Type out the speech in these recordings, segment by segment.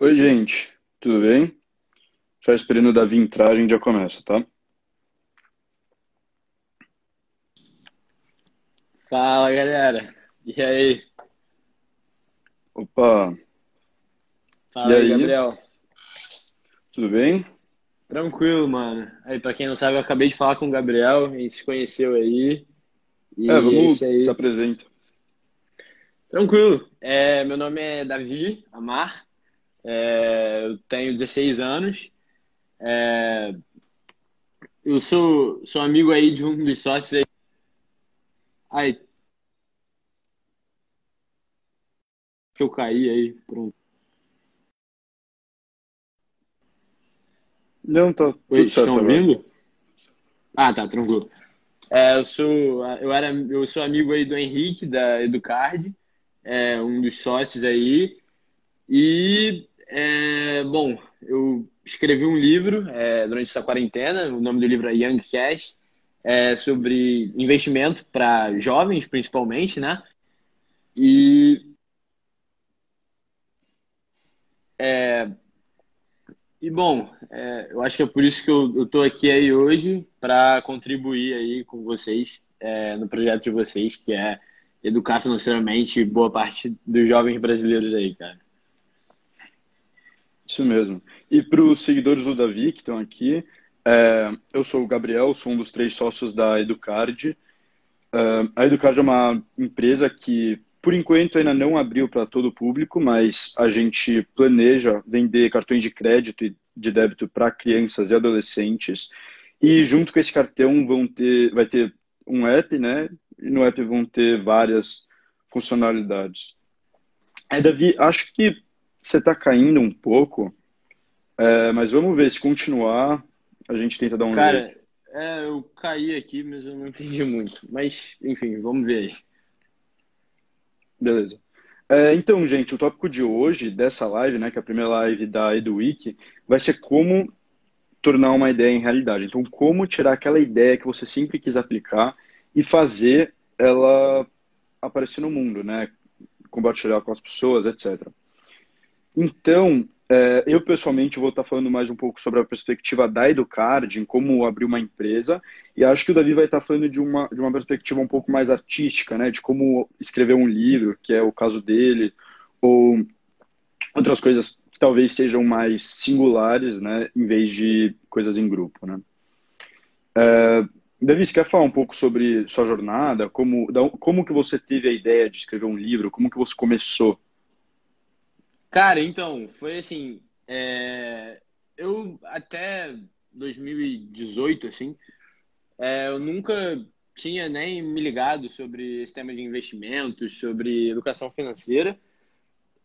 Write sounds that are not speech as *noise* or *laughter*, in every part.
Oi, gente, tudo bem? Só esperando o Davi entrar, a gente já começa, tá? Fala, galera. E aí? Opa, e Fala aí, aí, Gabriel. tudo bem? Tranquilo, mano. Aí, pra quem não sabe, eu acabei de falar com o Gabriel, a gente se conheceu aí. É, E é vamos se aí. apresenta. Tranquilo. É, meu nome é Davi Amar. É, eu tenho 16 anos. É, eu sou, sou amigo aí de um dos sócios aí. Ai, que eu caí aí. Pronto. Não, tá Oi, estão ouvindo? Ah, tá, tranquilo. É, eu sou, eu era, eu sou amigo aí do Henrique, da Educard, é, um dos sócios aí. E, é, bom, eu escrevi um livro, é, durante essa quarentena, o nome do livro é Young Cash, é, sobre investimento para jovens, principalmente, né? E, e bom, é, eu acho que é por isso que eu, tô aqui aí hoje, para contribuir aí com vocês, é, no projeto de vocês, que é educar financeiramente boa parte dos jovens brasileiros aí, cara. Isso mesmo. E para os seguidores do Davi que estão aqui, é, eu sou o Gabriel, sou um dos três sócios da Educard. É, a Educard é uma empresa que, por enquanto, ainda não abriu para todo o público, mas a gente planeja vender cartões de crédito e de débito para crianças e adolescentes. E junto com esse cartão vão ter, vai ter um app, né? E no app vão ter várias funcionalidades. É, Davi, acho que você está caindo um pouco, é, mas vamos ver, se continuar, a gente tenta dar um jeito. Cara, é, eu caí aqui, mas eu não entendi muito. Mas, enfim, vamos ver aí. Beleza. É, então, gente, o tópico de hoje, dessa live, né, que é a primeira live da EduWeek, vai ser como tornar uma ideia em realidade. Então, como tirar aquela ideia que você sempre quis aplicar e fazer ela aparecer no mundo, né? Compartilhar com as pessoas, etc. Então, é, eu pessoalmente vou estar falando mais um pouco sobre a perspectiva da Educard, em como abrir uma empresa, e acho que o Davi vai estar falando de uma, de uma perspectiva um pouco mais artística, né? De como escrever um livro, que é o caso dele, ou outras coisas que talvez sejam mais singulares, né? Em vez de coisas em grupo, né? É, Davi, você quer falar um pouco sobre sua jornada? Como, como que você teve a ideia de escrever um livro? Como que você começou? Cara, então, foi assim, é, eu até 2018, assim, é, eu nunca tinha nem me ligado sobre esse tema de investimentos, sobre educação financeira.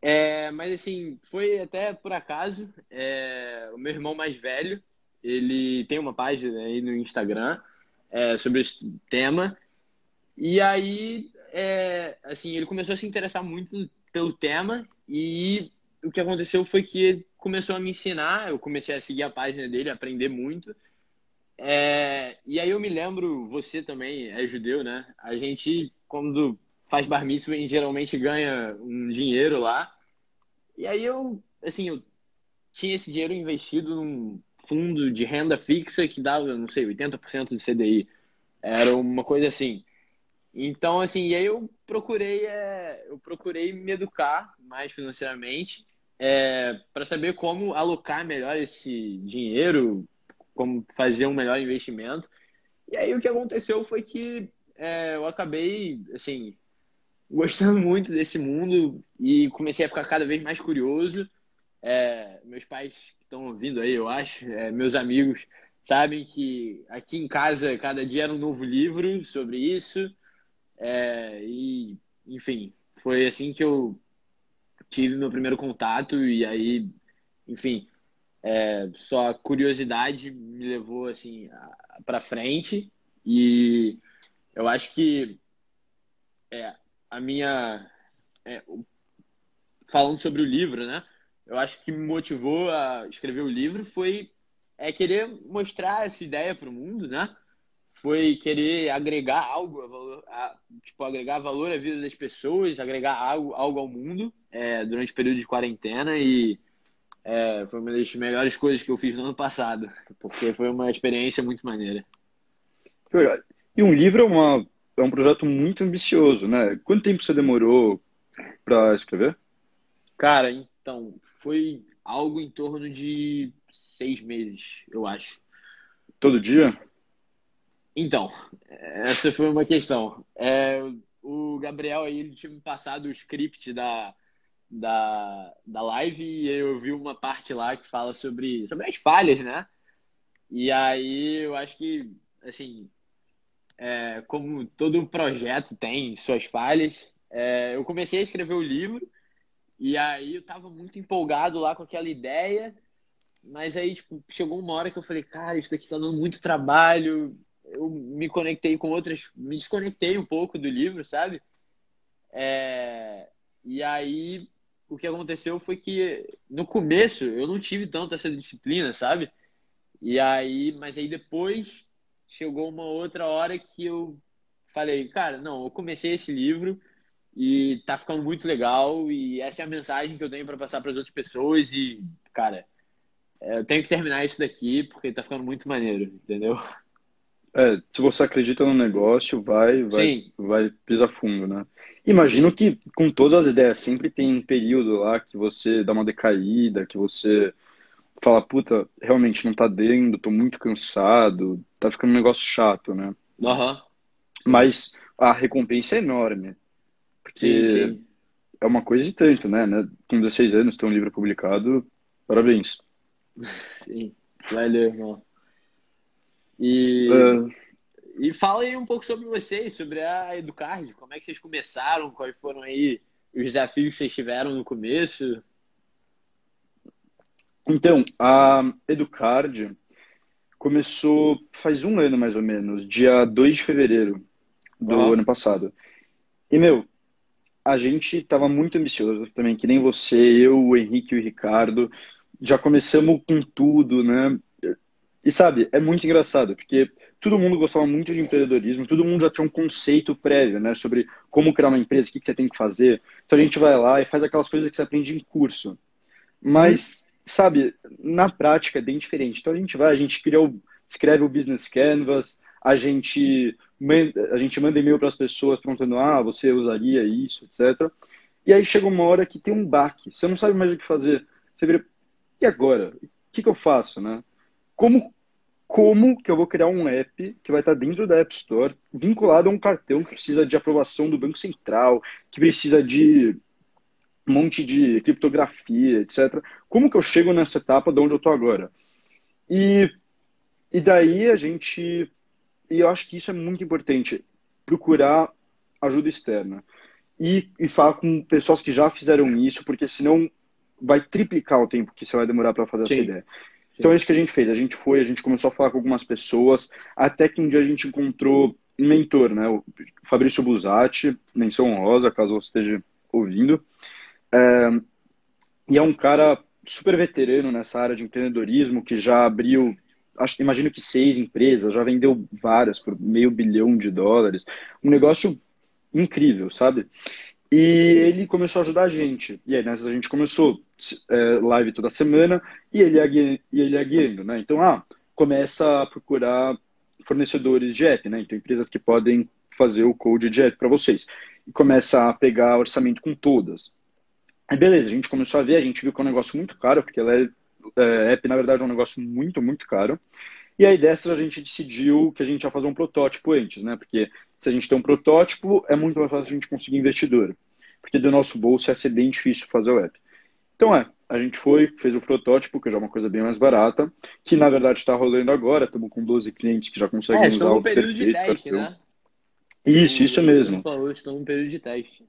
É, mas assim, foi até por acaso. é, o meu irmão mais velho, ele tem uma página aí no Instagram é, sobre esse tema. E aí, é, assim, ele começou a se interessar muito pelo tema e o que aconteceu foi que ele começou a me ensinar. Eu comecei a seguir a página dele, aprender muito. É, e aí eu me lembro, você também é judeu, né? A gente, quando faz bar mitzvah, geralmente ganha um dinheiro lá. E aí eu, assim, eu tinha esse dinheiro investido num fundo de renda fixa que dava, não sei, 80% do CDI. Era uma coisa assim. Então, assim, e aí eu procurei, é, eu procurei me educar mais financeiramente, é, para saber como alocar melhor esse dinheiro, como fazer um melhor investimento. E aí o que aconteceu foi que é, eu acabei, assim, gostando *laughs* muito desse mundo e comecei a ficar cada vez mais curioso. É, meus pais que estão ouvindo aí, eu acho, é, meus amigos, sabem que aqui em casa cada dia era um novo livro sobre isso. É, e, enfim, foi assim que eu tive meu primeiro contato e aí, enfim, é, só a curiosidade me levou assim para frente e eu acho que é, a minha é, falando sobre o livro, né? Eu acho que me motivou a escrever o livro foi é querer mostrar essa ideia para o mundo, né? Foi querer agregar algo, a tipo, agregar valor à vida das pessoas, agregar algo, algo ao mundo é, durante o período de quarentena e é, foi uma das melhores coisas que eu fiz no ano passado, porque foi uma experiência muito maneira. E um livro é, uma, é um projeto muito ambicioso, né? Quanto tempo você demorou para escrever? Cara, então, foi algo em torno de seis meses, eu acho. Todo dia? Então, essa foi uma questão. É, o Gabriel aí ele tinha me passado o script da, da, da live e eu vi uma parte lá que fala sobre, sobre as falhas, né? E aí eu acho que, assim, é, como todo projeto tem suas falhas, é, eu comecei a escrever o livro e aí eu tava muito empolgado lá com aquela ideia, mas aí tipo, chegou uma hora que eu falei, cara, isso daqui tá dando muito trabalho, eu me conectei com outras, me desconectei um pouco do livro, sabe? É, e aí o que aconteceu foi que no começo eu não tive tanto essa disciplina, sabe? E aí, mas aí depois chegou uma outra hora que eu falei, cara, não, eu comecei esse livro e tá ficando muito legal e essa é a mensagem que eu tenho para passar para as outras pessoas e, cara, eu tenho que terminar isso daqui porque tá ficando muito maneiro, entendeu? É, se você acredita no negócio, vai, vai, Sim. vai pisar fundo, né? Imagino que com todas as ideias sempre tem um período lá que você dá uma decaída, que você fala, puta, realmente não tá dando, tô muito cansado, tá ficando um negócio chato, né? Uhum. Mas a recompensa é enorme. Porque sim, sim. é uma coisa de tanto, né? Com 16 anos, ter um livro publicado, parabéns. *laughs* Sim, valeu, irmão. E, uh, e fala aí um pouco sobre vocês, sobre a Educard, como é que vocês começaram, quais foram aí os desafios que vocês tiveram no começo? Então, a Educard começou faz um ano mais ou menos, dia 2 de fevereiro do ano passado. E, meu, a gente estava muito ambicioso também, que nem você, eu, o Henrique e o Ricardo. Já começamos com tudo, né? E sabe, é muito engraçado, porque todo mundo gostava muito de empreendedorismo, todo mundo já tinha um conceito prévio, né, sobre como criar uma empresa, o que, você tem que fazer. Então a gente vai lá e faz aquelas coisas que você aprende em curso. Mas, sabe, na prática é bem diferente. Então a gente vai, a gente cria o, escreve o business canvas, a gente a gente manda e-mail para as pessoas perguntando, ah, você usaria isso, etc. E aí chega uma hora que tem um baque, você não sabe mais o que fazer. Você vira, e agora? O que, que eu faço, né? Como, como que eu vou criar um app que vai estar dentro da App Store, vinculado a um cartão que precisa de aprovação do Banco Central, que precisa de um monte de criptografia, etc. Como que eu chego nessa etapa de onde eu estou agora? E, e daí a gente. E eu acho que isso é muito importante, procurar ajuda externa. E, e falar com pessoas que já fizeram isso, porque senão vai triplicar o tempo que você vai demorar para fazer Sim. essa ideia. Então é isso que a gente fez. A gente foi, a gente começou a falar com algumas pessoas, até que um dia a gente encontrou um mentor, né? O Fabrício Busatti, menção honrosa, caso você esteja ouvindo. É, e é um cara super veterano nessa área de empreendedorismo, que já abriu, acho, imagino que seis empresas, já vendeu várias por meio bilhão de dólares. Um negócio incrível, sabe? E ele começou a ajudar a gente. E aí, nessa a gente começou é, live toda semana e ele ia, e ele né? Então, ah, começa a procurar fornecedores de app, né? Então, empresas que podem fazer o code de app para vocês. E começa a pegar orçamento com todas. Aí, beleza, a gente começou a ver, a gente viu que é um negócio muito caro, porque ela é, é, app, na verdade, é um negócio muito, muito caro. E aí dessas a gente decidiu que a gente ia fazer um protótipo antes, né? Porque se a gente tem um protótipo, é muito mais fácil a gente conseguir investidor. Porque do nosso bolso ia ser bem difícil fazer o app. Então é, a gente foi, fez o protótipo, que já é uma coisa bem mais barata, que na verdade está rolando agora, estamos com 12 clientes que já conseguem é, usar o período de teste, né? Isso, isso mesmo. Falou, estão no período de teste.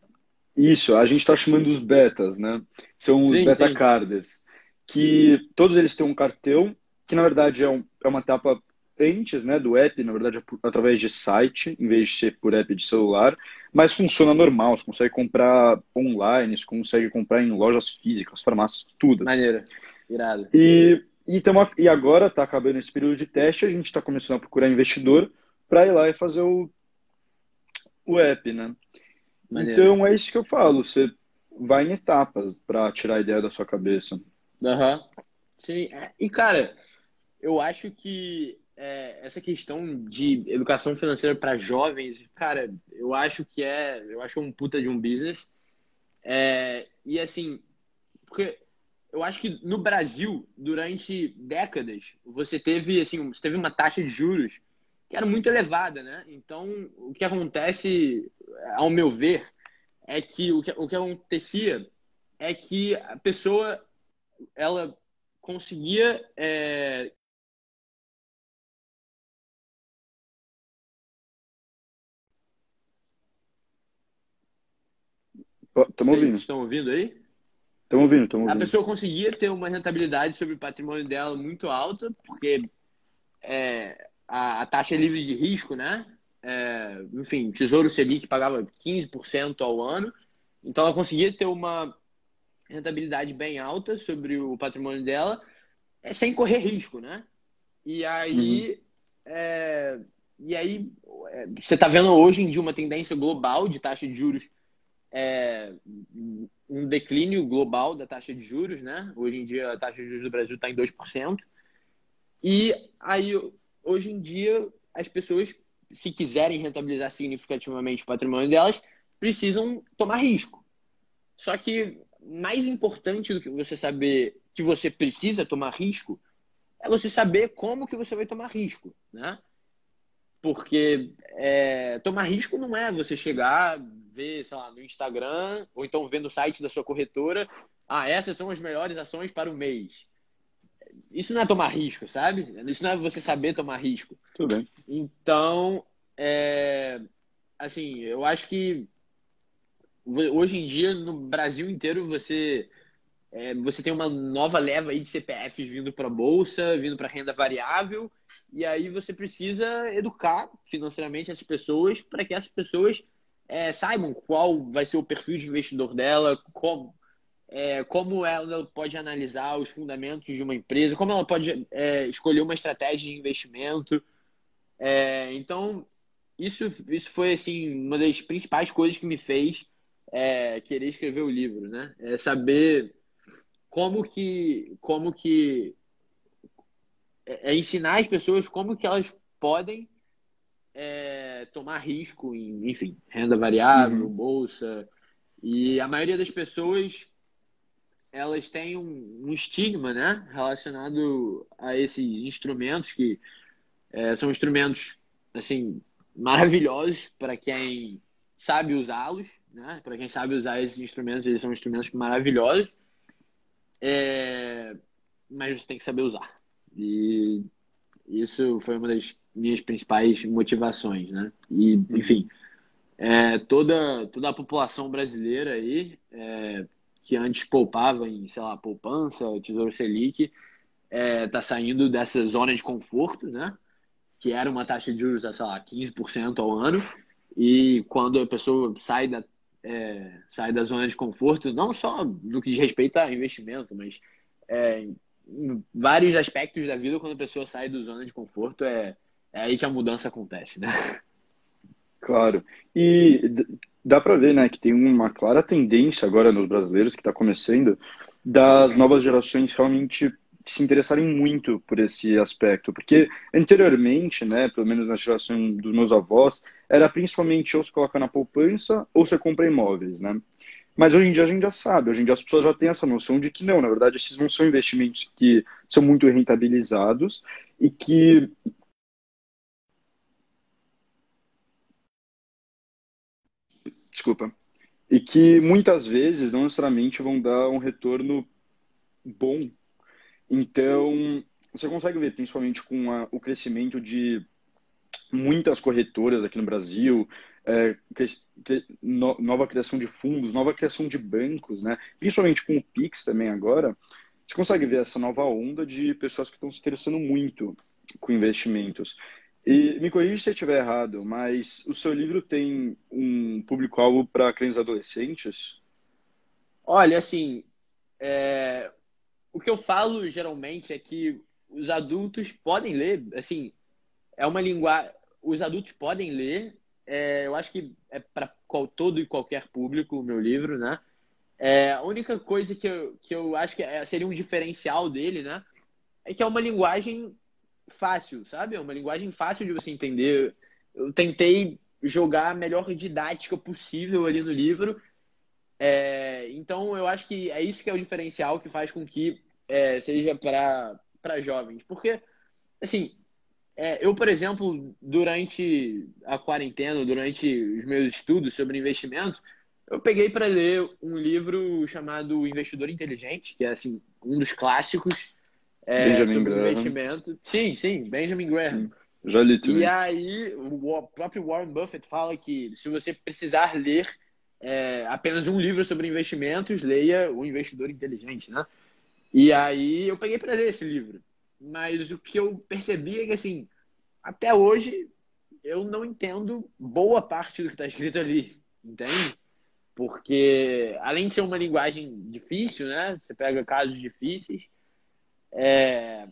Isso, a gente está chamando os betas, né? São os sim, beta sim. carders, que todos eles têm um cartão, que na verdade é, um, é uma etapa antes né, do app, na verdade, é através de site, em vez de ser por app de celular, mas funciona normal, você consegue comprar online, você consegue comprar em lojas físicas, farmácias, tudo. Maneira, irado. E, e, tamo, e agora está acabando esse período de teste, a gente está começando a procurar investidor para ir lá e fazer o, o app, né? Maneiro. Então é isso que eu falo, você vai em etapas para tirar a ideia da sua cabeça. Aham. Uhum. Sim. É, e, cara, eu acho que é, essa questão de educação financeira para jovens, cara, eu acho que é, eu acho que é um puta de um business. É, e assim, porque eu acho que no Brasil, durante décadas, você teve assim, você teve uma taxa de juros que era muito elevada, né? Então, o que acontece, ao meu ver, é que o que, o que acontecia é que a pessoa ela conseguia é, Estamos ouvindo. Estão ouvindo aí? Estamos ouvindo, estamos ouvindo. A pessoa conseguia ter uma rentabilidade sobre o patrimônio dela muito alta, porque é, a, a, taxa livre de risco, né? É, enfim, Tesouro Selic pagava 15% ao ano, então ela conseguia ter uma rentabilidade bem alta sobre o patrimônio dela, é, sem correr risco, né? E aí, uhum. é, e aí é, você está vendo hoje em dia uma tendência global de taxa de juros é, um declínio global da taxa de juros, né? Hoje em dia a taxa de juros do Brasil está em 2%. E aí, hoje em dia, as pessoas, se quiserem rentabilizar significativamente o patrimônio delas, precisam tomar risco. Só que mais importante do que você saber que você precisa tomar risco é você saber como que você vai tomar risco, né? Porque é, tomar risco não é você chegar, ver, sei lá, no Instagram, ou então ver no site da sua corretora, ah, essas são as melhores ações para o mês. Isso não é tomar risco, sabe? Isso não é você saber tomar risco. Tudo bem. Então, é, assim, eu acho que hoje em dia, no Brasil inteiro, você é, você tem uma nova leva aí de CPFs vindo para a bolsa, vindo para renda variável, e aí você precisa educar financeiramente as pessoas para que essas pessoas é, saibam qual vai ser o perfil de investidor dela, como, é, como ela pode analisar os fundamentos de uma empresa, como ela pode é, escolher uma estratégia de investimento. É, então, isso, isso foi assim, uma das principais coisas que me fez é, querer escrever o livro, né? É saber como que como que é, é ensinar as pessoas como que elas podem é, tomar risco em, enfim, renda variável, uhum. bolsa. E a maioria das pessoas elas têm um, um estigma, né, relacionado a esses instrumentos que é, são instrumentos assim maravilhosos para quem sabe usá-los, né? Para quem sabe usar esses instrumentos, eles são instrumentos maravilhosos é... Mas você tem que saber usar. E isso foi uma das minhas principais motivações, né? E, uhum. enfim, é, toda, toda a população brasileira aí, é, que antes poupava em, sei lá, poupança, Tesouro Selic, é, tá saindo dessa zona de conforto, né? Que era uma taxa de juros, sei lá, 15% ao ano. E quando a pessoa sai da é, sair da zona de conforto, não só no que diz respeito a investimento, mas é, em vários aspectos da vida, quando a pessoa sai da zona de conforto, é, é aí que a mudança acontece, né? Claro. E dá para ver, né, que tem uma clara tendência agora nos brasileiros que está começando das novas gerações realmente se interessarem muito por esse aspecto, porque anteriormente, né, pelo menos na geração dos meus avós, era principalmente ou se coloca na poupança ou você compra imóveis, né? Mas hoje em dia a gente já sabe, hoje em dia as pessoas já têm essa noção de que não, na verdade esses não são investimentos que são muito rentabilizados e que desculpa, e que muitas vezes não necessariamente vão dar um retorno bom então, você consegue ver, principalmente com a, o crescimento de muitas corretoras aqui no Brasil, é, no, nova criação de fundos, nova criação de bancos, né? principalmente com o Pix também agora, você consegue ver essa nova onda de pessoas que estão se interessando muito com investimentos. E me corrija se eu estiver errado, mas o seu livro tem um público-alvo para crianças adolescentes? Olha, assim, é, o que eu falo geralmente é que os adultos podem ler, assim, é uma linguagem. Os adultos podem ler. É, eu acho que é para todo e qualquer público o meu livro, né? É, a única coisa que eu, que eu acho que é, seria um diferencial dele, né? É que é uma linguagem fácil, sabe? É uma linguagem fácil de você entender. Eu tentei jogar a melhor didática possível ali no livro. É, então, eu acho que é isso que é o diferencial que faz com que é, seja para jovens. Porque, assim, é, eu, por exemplo, durante a quarentena, durante os meus estudos sobre investimento, eu peguei para ler um livro chamado Investidor Inteligente, que é assim um dos clássicos é, Benjamin sobre Graham. investimento. Sim, sim, Benjamin Graham. Sim, já li também. E aí o próprio Warren Buffett fala que se você precisar ler é, apenas um livro sobre investimentos, leia O Investidor Inteligente, né? E aí eu peguei para ler esse livro. Mas o que eu percebi é que, assim, até hoje eu não entendo boa parte do que está escrito ali, entende? Porque, além de ser uma linguagem difícil, né? Você pega casos difíceis, é,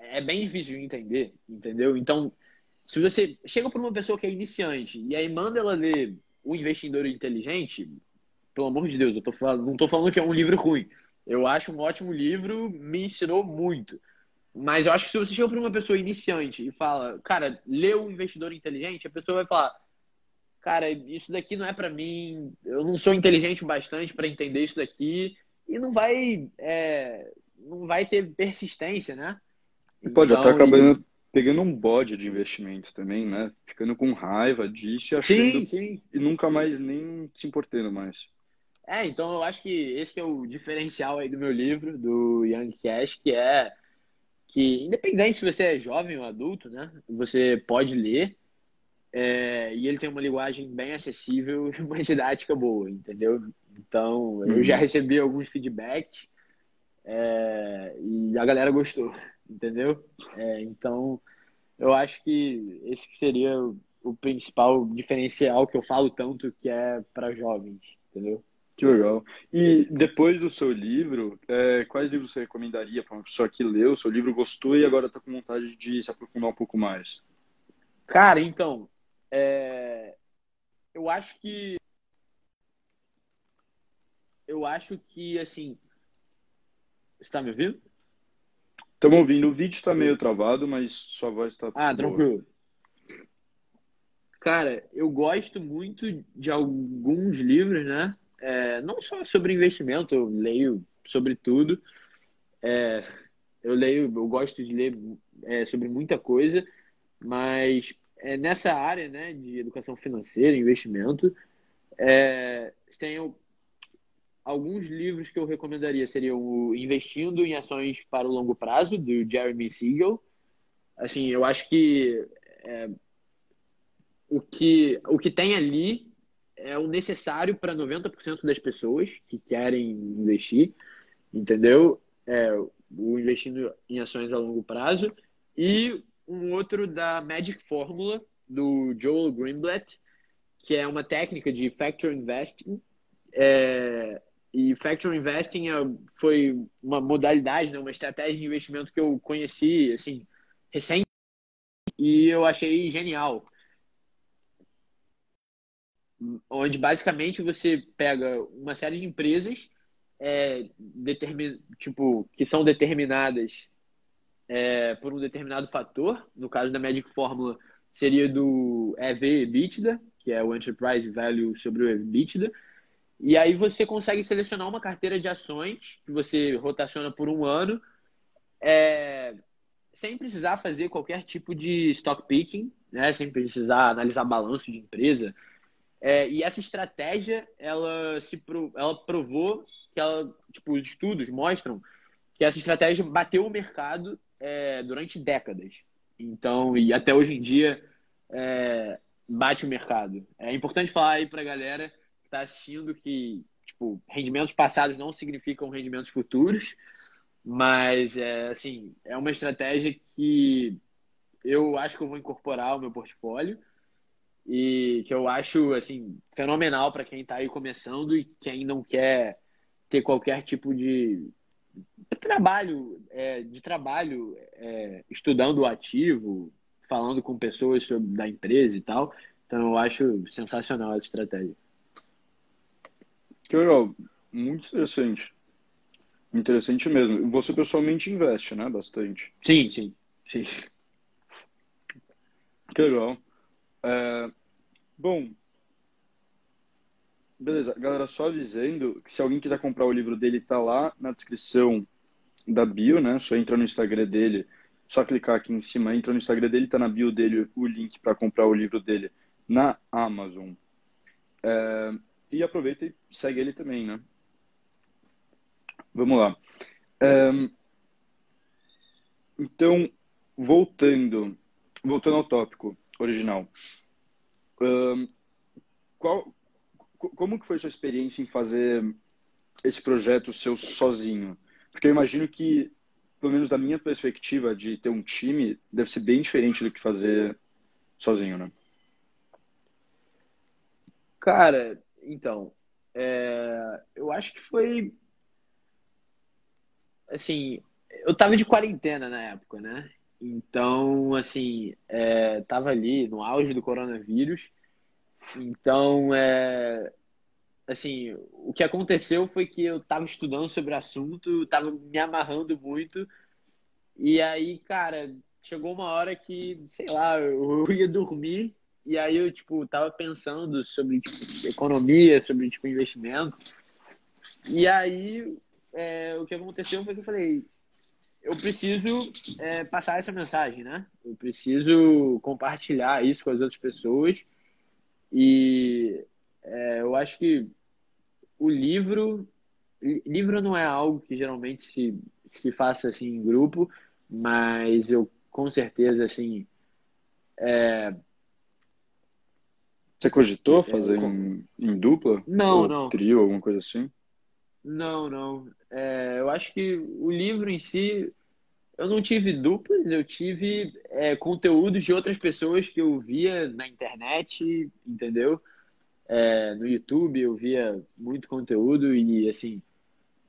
é bem difícil de entender, entendeu? Então, se você chega para uma pessoa que é iniciante e aí manda ela ler O Investidor Inteligente, pelo amor de Deus, eu tô falando, não estou falando que é um livro ruim. Eu acho um ótimo livro, me ensinou muito. Mas eu acho que se você chega para uma pessoa iniciante e fala, cara, lê o Investidor Inteligente, a pessoa vai falar, cara, isso daqui não é para mim, eu não sou inteligente o bastante para entender isso daqui, e não vai, é, não vai ter persistência, né? E pode então, até acabar pegando um bode de investimento também, né? Ficando com raiva disso e achando sim, sim. e nunca mais nem se importando mais. É, então eu acho que esse que é o diferencial aí do meu livro, do Young Cash, que é que independente se você é jovem ou adulto, né? Você pode ler é, e ele tem uma linguagem bem acessível e uma didática boa, entendeu? Então, eu já uhum. recebi alguns feedbacks é, e a galera gostou, entendeu? É, então, eu acho que esse seria o principal diferencial que eu falo tanto que é para jovens, entendeu? Que legal. E depois do seu livro, é, quais livros você recomendaria para uma pessoa que leu o seu livro, gostou e agora está com vontade de se aprofundar um pouco mais? Cara, então, é, eu acho que. Eu acho que, assim. Você está me ouvindo? Estamos ouvindo. O vídeo está meio travado, mas sua voz está. Ah, tranquilo. Cara, eu gosto muito de alguns livros, né? É, não só sobre investimento, eu leio sobre tudo. É, eu leio, eu gosto de ler é, sobre muita coisa, mas é, nessa área né, de educação financeira, investimento, é, tem alguns livros que eu recomendaria. Seriam o Investindo em Ações para o Longo Prazo, do Jeremy Siegel. Assim, eu acho que é, o que o que tem ali é o necessário para 90% das pessoas que querem investir, entendeu? É, o investindo em ações a longo prazo e um outro da Magic Formula, do Joel Greenblatt, que é uma técnica de Factor Investing. É, e Factor Investing é, foi uma modalidade, né, uma estratégia de investimento que eu conheci assim, recente e eu achei genial. Onde basicamente você pega uma série de empresas é, determin, tipo, que são determinadas é, por um determinado fator. No caso da Magic Formula, seria do EV-EBITDA, que é o Enterprise Value sobre o EBITDA. E aí você consegue selecionar uma carteira de ações que você rotaciona por um ano, é, sem precisar fazer qualquer tipo de stock picking, né? sem precisar analisar balanço de empresa. É, e essa estratégia, ela se ela provou que ela, tipo, os estudos mostram que essa estratégia bateu o mercado é, durante décadas. Então, e até hoje em dia, é, bate o mercado. É importante falar aí para a galera que está assistindo que tipo, rendimentos passados não significam rendimentos futuros, mas é, assim, é uma estratégia que eu acho que eu vou incorporar ao meu portfólio e que eu acho assim fenomenal para quem está aí começando e quem não quer ter qualquer tipo de trabalho, é, de trabalho, é, estudando o ativo, falando com pessoas sobre, da empresa e tal. Então eu acho sensacional essa estratégia. Que legal. Muito interessante. Interessante mesmo. Você pessoalmente investe, né? Bastante. Sim, sim. sim. Que legal. É, bom, beleza. Galera, só avisando que se alguém quiser comprar o livro dele, tá lá na descrição da bio, né? Só entra no Instagram dele, só clicar aqui em cima, entra no Instagram dele, tá na bio dele o link para comprar o livro dele na Amazon. É, e aproveita e segue ele também, né? Vamos lá. É, então, voltando, voltando ao tópico original. Um, qual, como que foi sua experiência em fazer esse projeto seu sozinho? Porque eu imagino que, pelo menos da minha perspectiva de ter um time, deve ser bem diferente do que fazer sozinho, né? Cara, então, é, eu acho que foi assim, eu tava de quarentena na época, né? Então, assim, é, tava ali no auge do coronavírus. Então, é, assim, o que aconteceu foi que eu tava estudando sobre o assunto, tava me amarrando muito. E aí, cara, chegou uma hora que, sei lá, eu ia dormir e aí eu, tipo, tava pensando sobre, tipo, economia, sobre, tipo, investimento. E aí, é, o que aconteceu foi que eu falei, eu preciso é, passar essa mensagem, né? Eu preciso compartilhar isso com as outras pessoas. E é, eu acho que o livro. Livro não é algo que geralmente se, se faça assim em grupo, mas eu com certeza, assim. É... Você cogitou fazer é, em, em, dupla? Não, Ou não. Trio, alguma coisa assim? Não, não. É, eu acho que o livro em si, eu não tive duplas, eu tive é, conteúdos de outras pessoas que eu via na internet, entendeu? É, no YouTube eu via muito conteúdo e assim,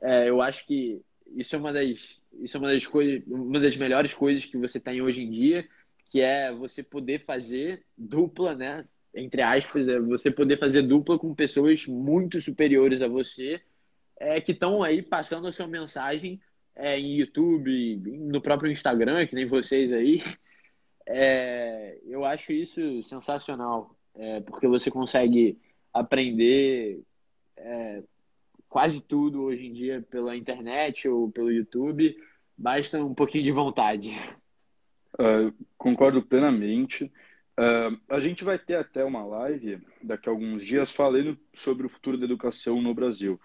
é, eu acho que isso é uma das, isso é uma das coisas, uma das melhores coisas que você tem hoje em dia, que é você poder fazer dupla, né? Entre aspas, é você poder fazer dupla com pessoas muito superiores a você é, que estão aí passando a sua mensagem é, em YouTube, no próprio Instagram, que nem vocês aí. *laughs* É, eu acho isso sensacional, é, porque você consegue aprender é, quase tudo hoje em dia pela internet ou pelo YouTube, basta um pouquinho de vontade. Uh, concordo plenamente. Uh, a gente vai ter até uma live daqui a alguns dias falando sobre o futuro da educação no Brasil.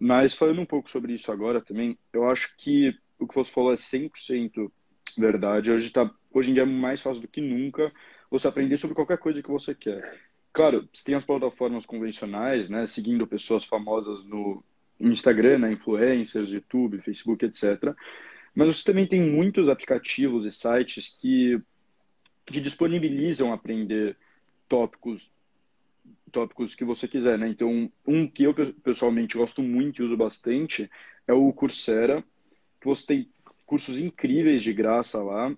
Mas falando um pouco sobre isso agora também, eu acho que o que você falou é 100% verdade. Hoje, tá, hoje em dia é mais fácil do que nunca você aprender sobre qualquer coisa que você quer. Claro, você tem as plataformas convencionais, né, seguindo pessoas famosas no Instagram, né, influencers, YouTube, Facebook, etc. Mas você também tem muitos aplicativos e sites que, que disponibilizam aprender tópicos tópicos que você quiser, né? Então, um que eu pessoalmente gosto muito e uso bastante é o Coursera, que você tem cursos incríveis de graça lá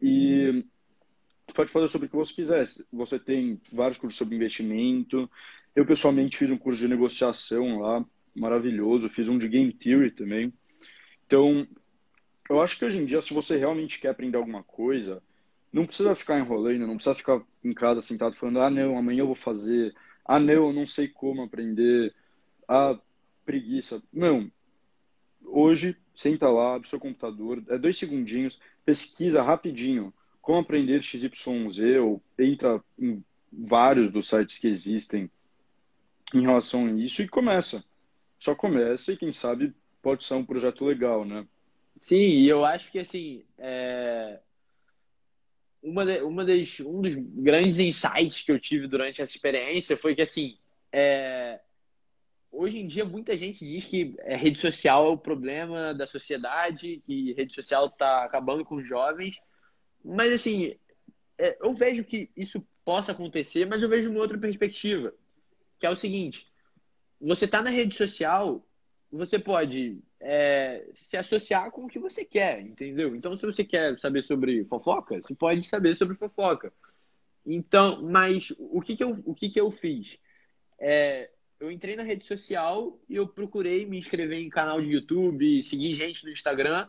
e pode fazer sobre o que você quiser. Você tem vários cursos sobre investimento. Eu pessoalmente fiz um curso de negociação lá, maravilhoso. Fiz um de game theory também. Então, eu acho que hoje em dia, se você realmente quer aprender alguma coisa, não precisa ficar enrolando, não precisa ficar em casa sentado falando, ah, não, amanhã eu vou fazer, ah, não, eu não sei como aprender, ah, preguiça. Não. Hoje, senta lá, abre seu computador, é dois segundinhos, pesquisa rapidinho como aprender XYZ, ou entra em vários dos sites que existem em relação a isso e começa. Só começa e quem sabe pode ser um projeto legal, né? Sim, eu acho que assim, é uma, de, uma das, um dos grandes insights que eu tive durante essa experiência foi que, assim, é, hoje em dia muita gente diz que a rede social é o problema da sociedade, que rede social está acabando com os jovens, mas, assim, é, eu vejo que isso possa acontecer, mas eu vejo uma outra perspectiva, que é o seguinte, você está na rede social, você pode é, se associar com o que você quer, entendeu? Então, se você quer saber sobre fofoca, você pode saber sobre fofoca. Então, mas o que, que, eu, o que, que eu fiz? É, eu entrei na rede social e eu procurei me inscrever em canal de YouTube, seguir gente no Instagram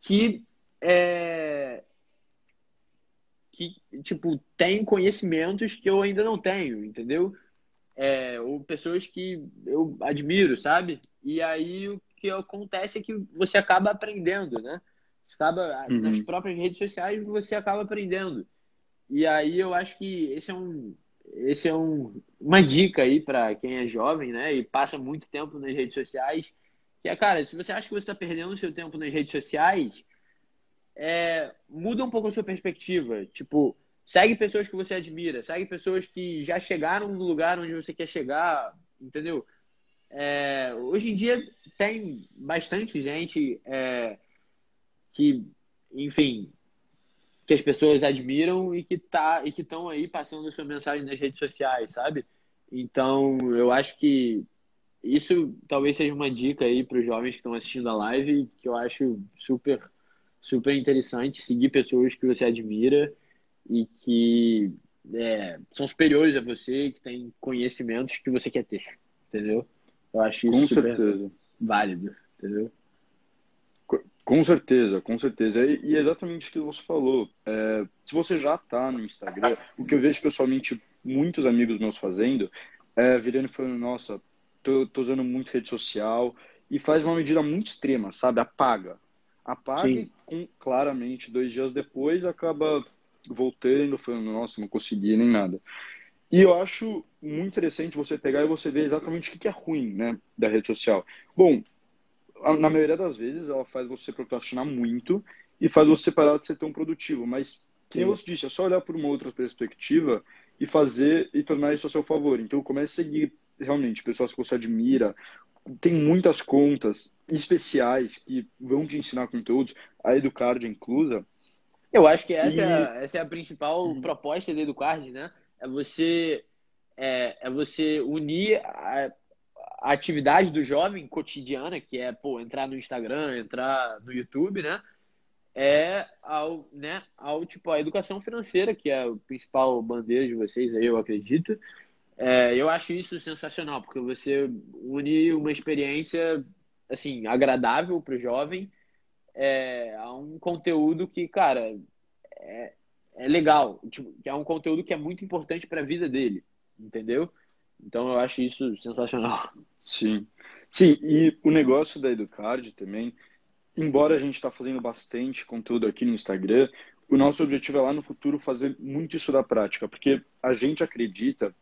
que é, que tipo tem conhecimentos que eu ainda não tenho, entendeu? É, ou pessoas que eu admiro, sabe? E aí o que acontece é que você acaba aprendendo, né? Você acaba uhum. nas próprias redes sociais você acaba aprendendo. E aí eu acho que esse é um esse é um, uma dica aí para quem é jovem, né? E passa muito tempo nas redes sociais. Que é, cara, se você acha que você está perdendo o seu tempo nas redes sociais, é, muda um pouco a sua perspectiva. Tipo, segue pessoas que você admira, segue pessoas que já chegaram no lugar onde você quer chegar, entendeu? É, hoje em dia tem bastante gente é, que, enfim, que as pessoas admiram e que tá e que estão aí passando sua mensagem nas redes sociais, sabe? Então, eu acho que isso talvez seja uma dica aí para os jovens que estão assistindo a live, que eu acho super super interessante seguir pessoas que você admira e que é, são superiores a você, que têm conhecimentos que você quer ter, entendeu? Eu acho isso Com certeza. válido, entendeu? Com certeza, com certeza. E, e é exatamente o que você falou. É, se você já está no Instagram, o que eu vejo pessoalmente muitos amigos meus fazendo é virando e falando, nossa, tô, tô usando muito rede social e faz uma medida muito extrema, sabe? Apaga. Apaga Sim. e com, claramente dois dias depois acaba voltando, falando, nossa, não consegui nem nada. E eu acho muito interessante você pegar e você ver exatamente o que é ruim né, da rede social. Bom, na maioria das vezes, ela faz você procrastinar muito e faz você parar de ser tão produtivo. Mas, como você disse, é só olhar por uma outra perspectiva e fazer e tornar isso a seu favor. Então, comece a seguir realmente pessoas que você admira. Tem muitas contas especiais que vão te ensinar conteúdos, a Educard inclusa. Eu acho que essa, e... é, essa é a principal uhum. proposta da Educard, né? É você, é, é você unir a, a atividade do jovem cotidiana, que é pô, entrar no Instagram, entrar no YouTube, né? É ao, né, ao tipo a educação financeira, que é o principal bandeira de vocês aí, eu acredito. É, eu acho isso sensacional, porque você une uma experiência assim agradável para o jovem é, a um conteúdo que, cara, é, é legal, tipo, que é um conteúdo que é muito importante para a vida dele, entendeu? Então eu acho isso sensacional. Sim. Sim, e o negócio da Educard também, embora a gente está fazendo bastante conteúdo aqui no Instagram, o nosso objetivo é lá no futuro fazer muito isso da prática, porque a gente acredita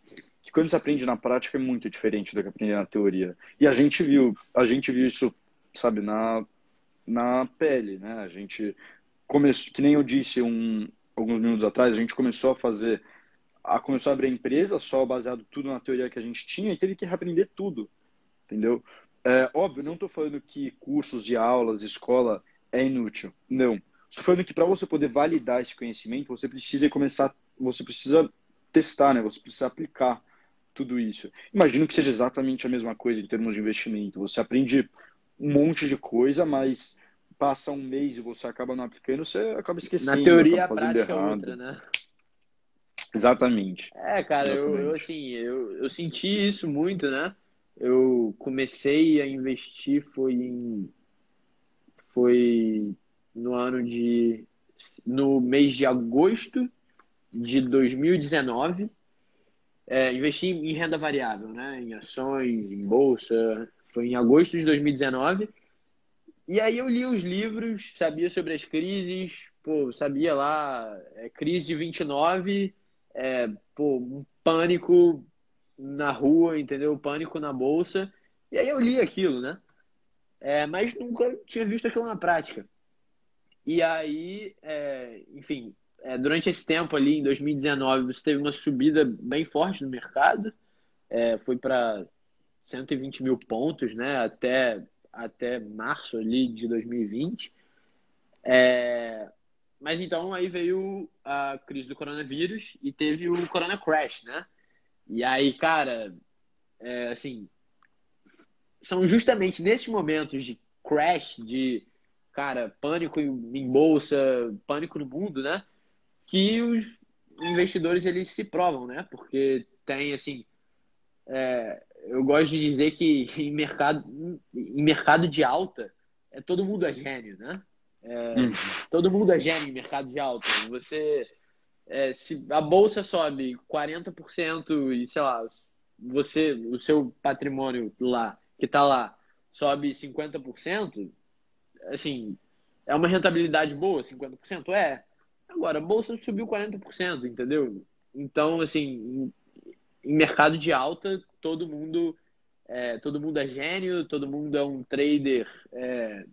que quando se aprende na prática é muito diferente do que aprender na teoria. E a gente viu, a gente viu isso, sabe, na, na pele, né? A gente começou, que nem eu disse um, alguns minutos atrás, a gente começou a fazer a começou a abrir a empresa só baseado tudo na teoria que a gente tinha e teve que reaprender tudo, entendeu? É, óbvio, não estou falando que cursos de aulas, escola é inútil, não. Estou falando que para você poder validar esse conhecimento, você precisa começar, você precisa testar, né? Você precisa aplicar tudo isso. Imagino que seja exatamente a mesma coisa em termos de investimento. Você aprende um monte de coisa, mas passa um mês e você acaba não aplicando, você acaba esquecendo. Na teoria, a prática errado. é outra, né? Exatamente. É, cara, Exatamente. Eu, eu, assim, eu, eu senti isso muito, né? Eu comecei a investir foi em foi no ano de no mês de agosto de 2019 é, investi em renda variável, né? Em ações, em bolsa. Foi em agosto de 2019. E aí eu li os livros, sabia sobre as crises, pô, sabia lá, é, crise de 29, é, pô, um pânico na rua, entendeu? Pânico na bolsa. E aí eu li aquilo, né? É, mas nunca tinha visto aquilo na prática. E aí, é, enfim, é, durante esse tempo ali, em 2019, você teve uma subida bem forte no mercado. É, foi para 120 mil pontos, né? Até, até março ali de 2020. É, mas então aí veio a crise do coronavírus e teve o Corona Crash, né? E aí, cara, é, assim, são justamente nesses momentos de crash, de, cara, pânico em bolsa, pânico no mundo, né? Que os investidores eles se provam, né? Porque tem, assim, é, eu gosto de dizer que *laughs* em mercado, em mercado de alta, é, todo mundo é gênio, né? É, hum. Todo mundo é gênio em mercado de alta. Você, é, se a bolsa sobe 40% e, sei lá, você, o seu patrimônio lá, que está lá, sobe 50%, assim, é uma rentabilidade boa, 50%? É. Agora, a bolsa subiu 40%, entendeu? Então, assim, em mercado de alta, todo mundo é, todo mundo é gênio, todo mundo é um trader é,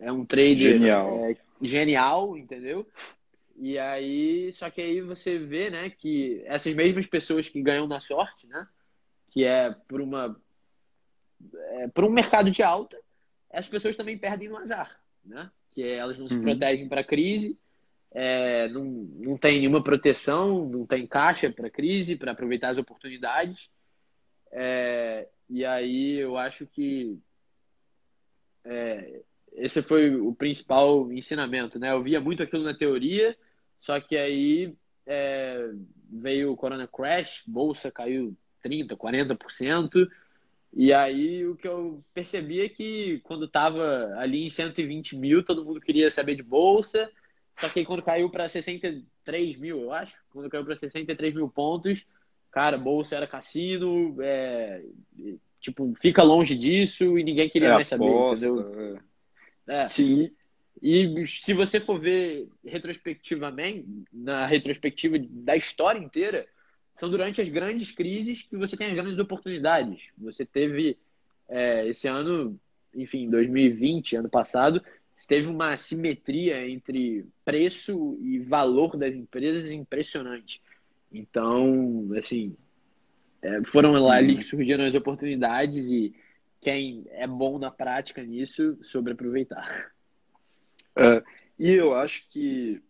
é um trader genial. É, genial, entendeu? E aí, só que aí você vê, né, que essas mesmas pessoas que ganham na sorte, né, que é por uma é, por um mercado de alta, as pessoas também perdem no azar, né? Que é, elas não se uhum. protegem para a crise, é, não, não tem nenhuma proteção, não tem caixa para crise, para aproveitar as oportunidades. É, e aí eu acho que é, esse foi o principal ensinamento, né? Eu via muito aquilo na teoria, só que aí é, veio o Corona Crash, bolsa caiu 30%, 40%, e aí o que eu percebi é que quando estava ali em 120 mil, todo mundo queria saber de bolsa, só que quando caiu para 63 mil, eu acho, quando caiu para 63 mil pontos, cara, bolsa era cassino, é, tipo, fica longe disso e ninguém queria é mais saber, aposta, entendeu? É. é. Sim. E se você for ver retrospectivamente, na retrospectiva da história inteira, são durante as grandes crises que você tem as grandes oportunidades. Você teve é, esse ano, enfim, 2020, ano passado, teve uma simetria entre preço e valor das empresas impressionante. Então, assim, é, foram lá ali que surgiram as oportunidades e quem é bom na prática nisso, sobre aproveitar. É, e eu acho que,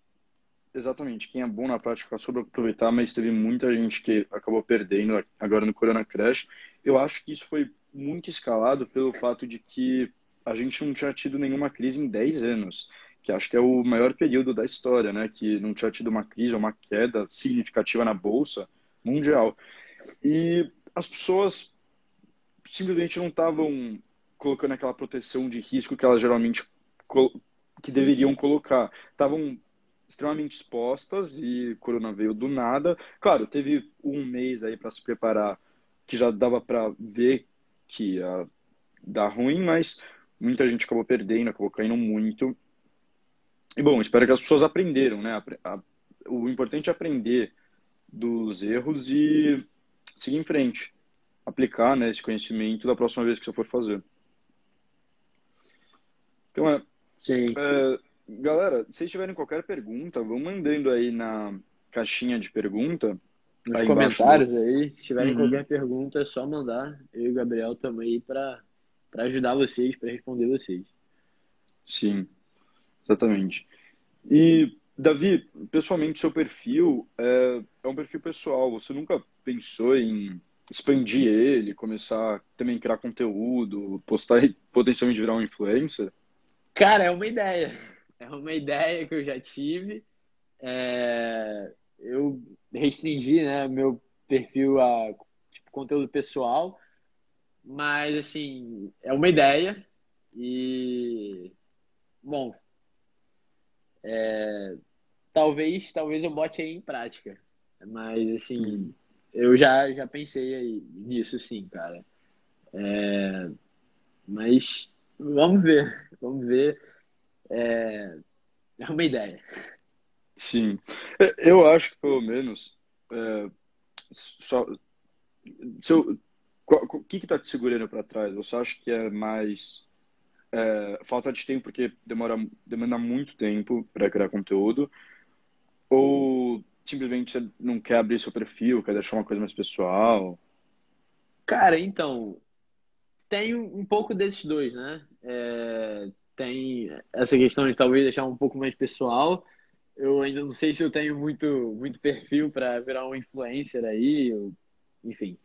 exatamente, quem é bom na prática sobre aproveitar, mas teve muita gente que acabou perdendo agora no Corona Crash. Eu acho que isso foi muito escalado pelo fato de que a gente não tinha tido nenhuma crise em 10 anos, que acho que é o maior período da história, né? Que não tinha tido uma crise ou uma queda significativa na bolsa mundial. E as pessoas simplesmente não estavam colocando aquela proteção de risco que elas geralmente que deveriam colocar. Estavam extremamente expostas e corona veio do nada. Claro, teve um mês aí para se preparar que já dava para ver que ia dar ruim, mas muita gente acabou perdendo, acabou caindo muito. E bom, espero que as pessoas aprenderam, né? O importante é aprender dos erros e seguir em frente. Aplicar né, esse conhecimento da próxima vez que você for fazer. Então, é, Sim. é galera, se vocês tiverem qualquer pergunta, vão mandando aí na caixinha de pergunta. Nos comentários do... aí, se tiverem uhum. qualquer pergunta, é só mandar. Eu e o Gabriel aí para para ajudar vocês, para responder vocês. Sim, exatamente. E, Davi, pessoalmente, seu perfil é, é um perfil pessoal. Você nunca pensou em expandir ele, começar também a criar conteúdo, postar e potencialmente virar um influencer? Cara, é uma ideia. *laughs* É uma ideia que eu já tive. É... Eu restringi né, meu perfil a tipo, conteúdo pessoal, mas, assim, é uma ideia e, bom, é, talvez, talvez eu bote aí em prática. Mas, assim, eu já, já pensei aí nisso, sim, cara. É, mas vamos ver, *laughs* vamos ver. É, é uma ideia. Sim. É, eu acho que, pelo menos, é, só, se eu, o que está te segurando para trás? Você acha que é mais é, falta de tempo porque demora demanda muito tempo para criar conteúdo? Ou simplesmente você não quer abrir seu perfil, quer deixar uma coisa mais pessoal? Cara, então tem um pouco desses dois, né? É, tem essa questão de talvez deixar um pouco mais pessoal. Eu ainda não sei se eu tenho muito muito perfil para virar um influencer aí, ou, enfim.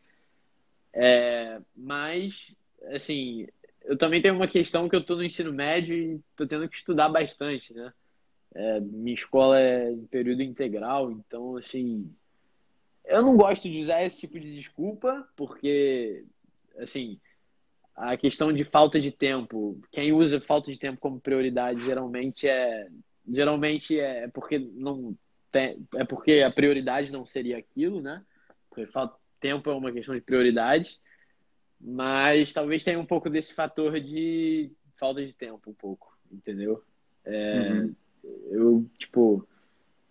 É, mas, assim, eu também tenho uma questão que eu estou no ensino médio e estou tendo que estudar bastante, né? É, minha escola é em período integral, então, assim, eu não gosto de usar esse tipo de desculpa, porque assim, a questão de falta de tempo. Quem usa falta de tempo como prioridade geralmente é geralmente é porque não tem, é porque a prioridade não seria aquilo, né? Porque falta tempo é uma questão de prioridade, mas talvez tenha um pouco desse fator de falta de tempo, um pouco, entendeu? É, uhum. Eu, tipo,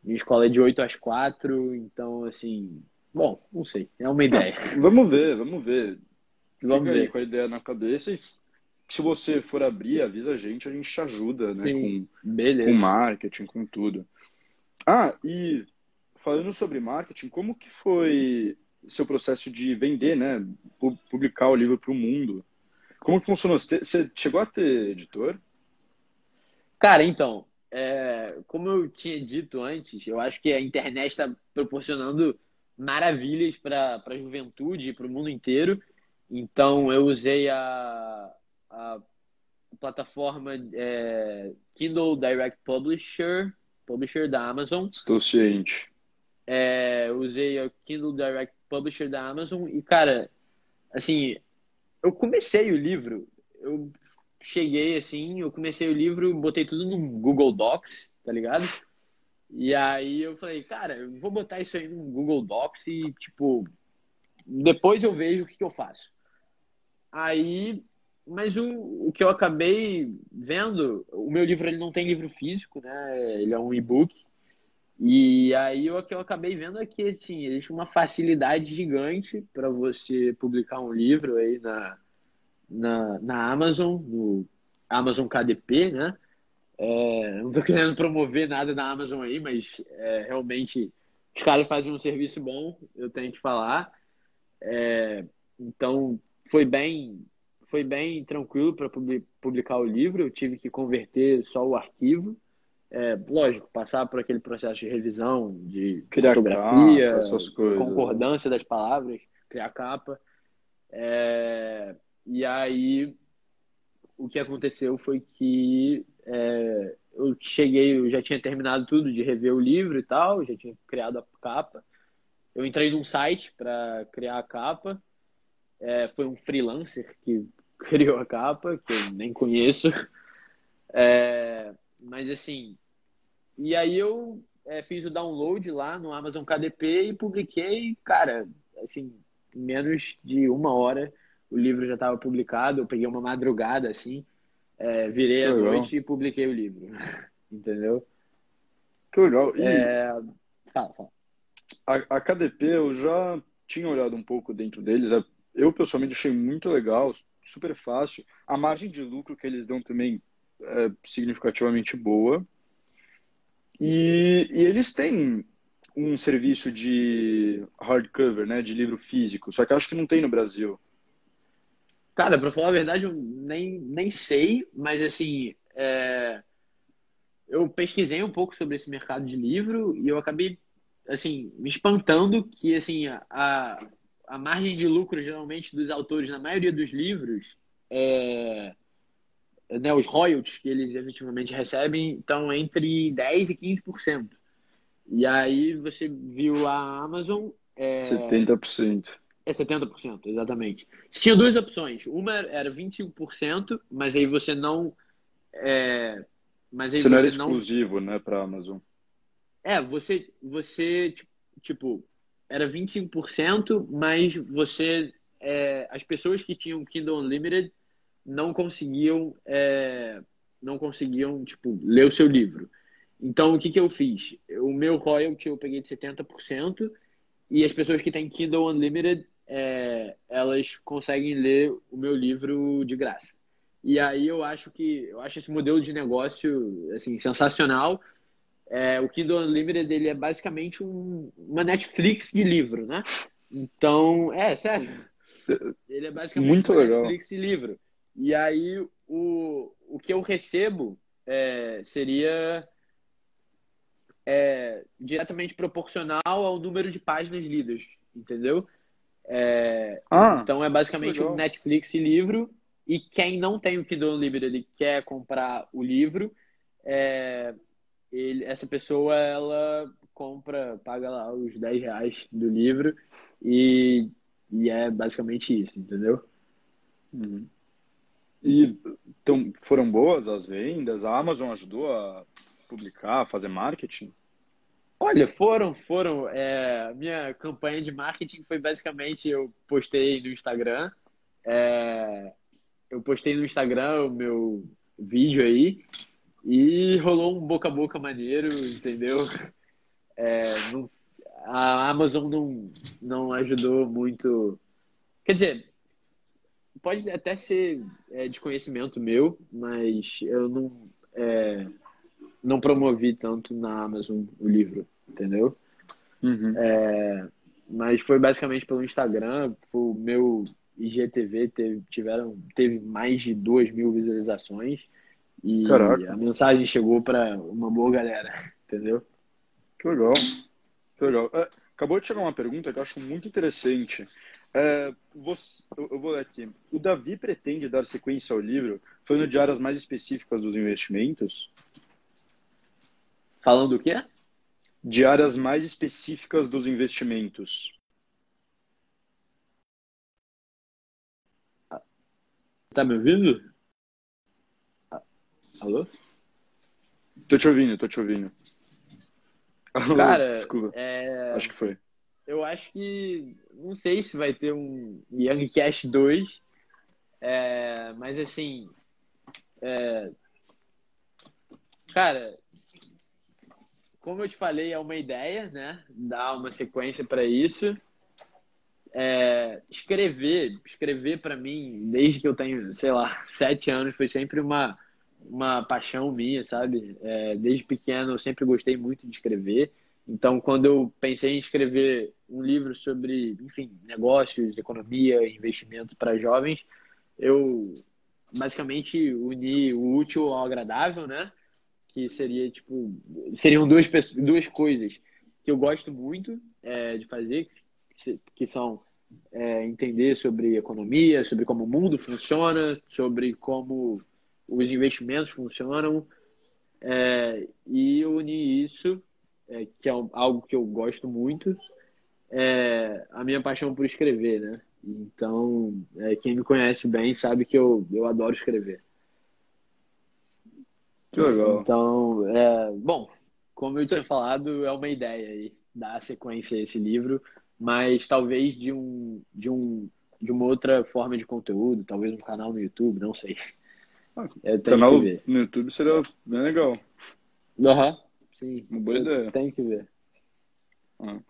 minha escola é de 8 às 4, então, assim, bom, não sei, é uma ideia. Ah, *laughs* vamos ver, vamos ver. *laughs* Vamos Fica ver. com a ideia na cabeça e se você for abrir, avisa a gente, a gente te ajuda, né? Sim, com, beleza. com marketing, com tudo. Ah, e falando sobre marketing, como que foi seu processo de vender, né? Publicar o livro para o mundo? Como que funcionou? Você chegou a ter editor? Cara, então, é, como eu tinha dito antes, eu acho que a internet está proporcionando maravilhas para a juventude e para o mundo inteiro. Então, eu usei a, a plataforma é, Kindle Direct Publisher, publisher da Amazon. Estou ciente. É, usei a Kindle Direct Publisher da Amazon e, cara, assim, eu comecei o livro, eu cheguei assim, eu comecei o livro, botei tudo no Google Docs, tá ligado? E aí eu falei, cara, eu vou botar isso aí no Google Docs e, tipo, depois eu vejo o que, que eu faço. Aí, mas o, o que eu acabei vendo, o meu livro ele não tem livro físico, né? Ele é um e-book. E aí o que eu acabei vendo é que assim, existe uma facilidade gigante para você publicar um livro aí na, na, na Amazon, no Amazon KDP, né? É, não estou *laughs* querendo promover nada da Amazon aí, mas é, realmente os caras fazem um serviço bom, eu tenho que falar. É, então foi bem foi bem tranquilo para publicar o livro. Eu tive que converter só o arquivo é, lógico, passar por aquele processo de revisão, de criar fotografia, capa, concordância das palavras, criar capa. É, e aí, o que aconteceu foi que é, eu cheguei, eu já tinha terminado tudo de rever o livro e tal, já tinha criado a capa. Eu entrei num site para criar a capa. É, foi um freelancer que *laughs* criou a capa, que eu nem conheço. É, mas assim, e aí eu é, fiz o download lá no Amazon KDP e publiquei, cara, assim, em menos de uma hora o livro já estava publicado. Eu peguei uma madrugada assim, é, virei à noite e publiquei o livro. *laughs* Entendeu? Que legal. E... É... Fala, fala. A, a KDP eu já tinha olhado um pouco dentro deles. É, eu pessoalmente achei muito legal, super fácil. A margem de lucro que eles dão também é significativamente boa. E, e eles têm um serviço de hardcover, né, de livro físico, só que acho que não tem no Brasil. Cara, pra falar a verdade, eu nem, nem sei, mas assim, é... eu pesquisei um pouco sobre esse mercado de livro e eu acabei, assim, me espantando que, assim, a, a margem de lucro, geralmente, dos autores, na maioria dos livros, é né, os royalties que eles efetivamente recebem estão entre 10% e 15%. E aí você viu a Amazon. É, 70%. É 70%, exatamente. Tinha duas opções. Uma era 25%, mas aí você não. É, mas aí você, você não era não... exclusivo, né, para Amazon. É, você, você, tipo, era 25%, mas você. É, as pessoas que tinham Kindle Unlimited não conseguiam é, não conseguiam tipo ler o seu livro. Então o que que eu fiz? O meu royalty eu peguei de 70% e as pessoas que têm Kindle Unlimited é, elas conseguem ler o meu livro de graça. E aí eu acho que eu acho esse modelo de negócio assim sensacional. É, o Kindle Unlimited ele é basicamente um, uma Netflix de livro, né? Então, é sério. *laughs* Ele é basicamente Muito uma legal. Netflix de livro. E aí o, o que eu recebo é, seria é, diretamente proporcional ao número de páginas lidas, entendeu? É, ah, então é basicamente um Netflix livro e quem não tem o Kindle Unlimited e quer comprar o livro, é, ele, essa pessoa ela compra, paga lá os 10 reais do livro e, e é basicamente isso, entendeu? Uhum. E então, foram boas as vendas? A Amazon ajudou a publicar, a fazer marketing? Olha, foram, foram. É, minha campanha de marketing foi basicamente eu postei no Instagram, é, eu postei no Instagram o meu vídeo aí e rolou um boca a boca maneiro, entendeu? É, não, a Amazon não, não ajudou muito. Quer dizer, pode até ser é, desconhecimento meu, mas eu não, é, não promovi tanto na Amazon o livro, entendeu? Uhum. É, mas foi basicamente pelo Instagram, o meu IGTV teve, tiveram, teve mais de duas mil visualizações e Caraca. a mensagem chegou para uma boa galera, *laughs* entendeu? Que legal. Que legal. É, acabou de chegar uma pergunta que eu acho muito interessante. É, você, eu vou ler aqui. O Davi pretende dar sequência ao livro falando de áreas mais específicas dos investimentos? Falando o quê? De áreas mais específicas dos investimentos. Tá me ouvindo? Alô? Tô te ouvindo, tô te ouvindo. Cara, *laughs* Desculpa. É... Acho que foi. Eu acho que. Não sei se vai ter um Young Cash 2. É... Mas assim. É... Cara, como eu te falei, é uma ideia, né? Dar uma sequência para isso. É, escrever, escrever para mim, desde que eu tenho, sei lá, sete anos, foi sempre uma, uma paixão minha, sabe? É, desde pequeno eu sempre gostei muito de escrever. Então, quando eu pensei em escrever um livro sobre, enfim, negócios, economia, investimento para jovens, eu basicamente uni o útil ao agradável, né? Que seria tipo, seriam duas duas coisas que eu gosto muito é, de fazer, que são é, entender sobre economia, sobre como o mundo funciona, sobre como os investimentos funcionam é, e unir isso, é, que é algo que eu gosto muito, é a minha paixão por escrever, né? Então, é, quem me conhece bem sabe que eu, eu adoro escrever. Que legal. Então, é, bom, como eu tinha falado, é uma ideia aí dar sequência a esse livro, mas talvez de um de um de uma outra forma de conteúdo, talvez um canal no YouTube, não sei. Ah, é, canal no YouTube seria bem legal. Aham, uhum, sim. Uma boa ideia. Tem que ver. Ah.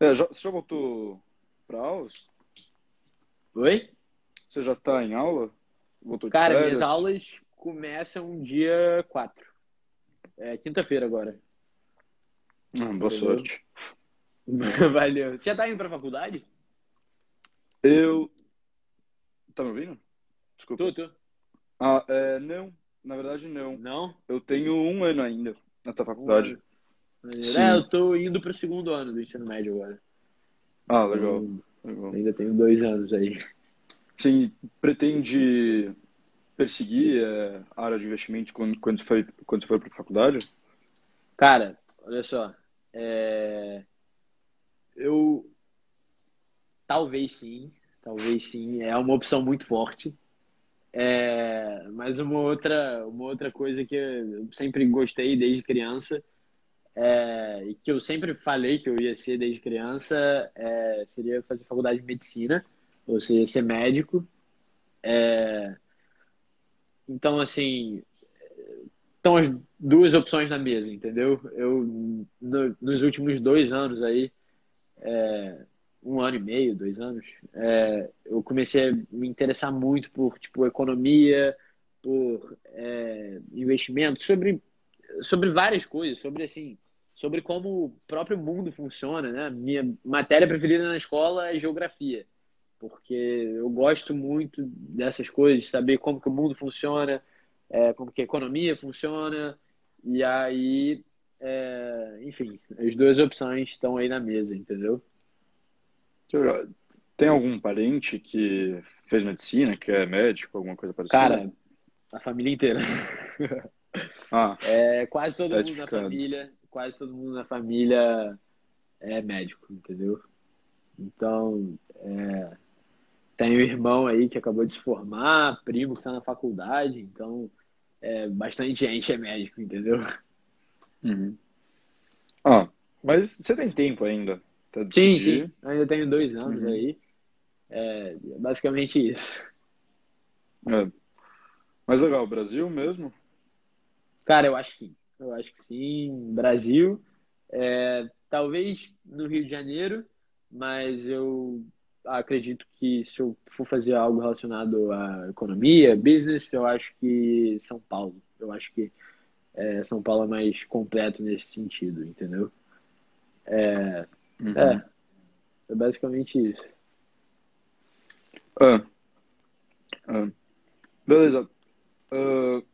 É, já, você já voltou para aulas? Oi? Você já está em aula? Voltou Cara, minhas aulas começam dia 4. É quinta-feira agora. Ah, boa sorte. *laughs* Valeu. Você já tá indo pra faculdade? Eu. Tá me ouvindo? Desculpa. Tô, tô. Ah, é, não. Na verdade, não. Não? Eu tenho um ano ainda na tua faculdade. Um é, eu tô indo pro segundo ano do ensino médio agora. Ah, legal. Então, legal. Ainda tenho dois anos aí. Sim, pretende perseguir é, a área de investimento quando, quando, foi, quando for para a faculdade? Cara, olha só. É... Eu. Talvez sim. Talvez sim. É uma opção muito forte. É, mas uma outra, uma outra coisa que eu sempre gostei desde criança é, e que eu sempre falei que eu ia ser desde criança é, seria fazer faculdade de medicina, ou seja, ser médico. É, então, assim, estão as duas opções na mesa, entendeu? Eu, no, nos últimos dois anos aí, é, um ano e meio, dois anos, é, eu comecei a me interessar muito por tipo economia, por é, investimento, sobre sobre várias coisas, sobre assim, sobre como o próprio mundo funciona, né? Minha matéria preferida na escola é geografia, porque eu gosto muito dessas coisas, saber como que o mundo funciona, é, como que a economia funciona, e aí, é, enfim, as duas opções estão aí na mesa, entendeu? Tem algum parente que fez medicina, que é médico, alguma coisa parecida? Cara, a família inteira. *laughs* Ah, é, quase todo tá mundo na família, quase todo mundo na família é médico, entendeu? Então, é, tenho irmão aí que acabou de se formar, primo que está na faculdade, então é, bastante gente é médico, entendeu? Uhum. Ah, mas você tem tempo ainda? Tá sim, sim, ainda tenho dois anos uhum. aí. É basicamente isso. É. Mas legal, Brasil mesmo? Cara, eu acho que sim. Eu acho que sim. Brasil, é, talvez no Rio de Janeiro, mas eu acredito que se eu for fazer algo relacionado à economia, business, eu acho que São Paulo. Eu acho que é, São Paulo é mais completo nesse sentido, entendeu? É, uhum. é, é basicamente isso. Ah. Ah. Beleza. Uh,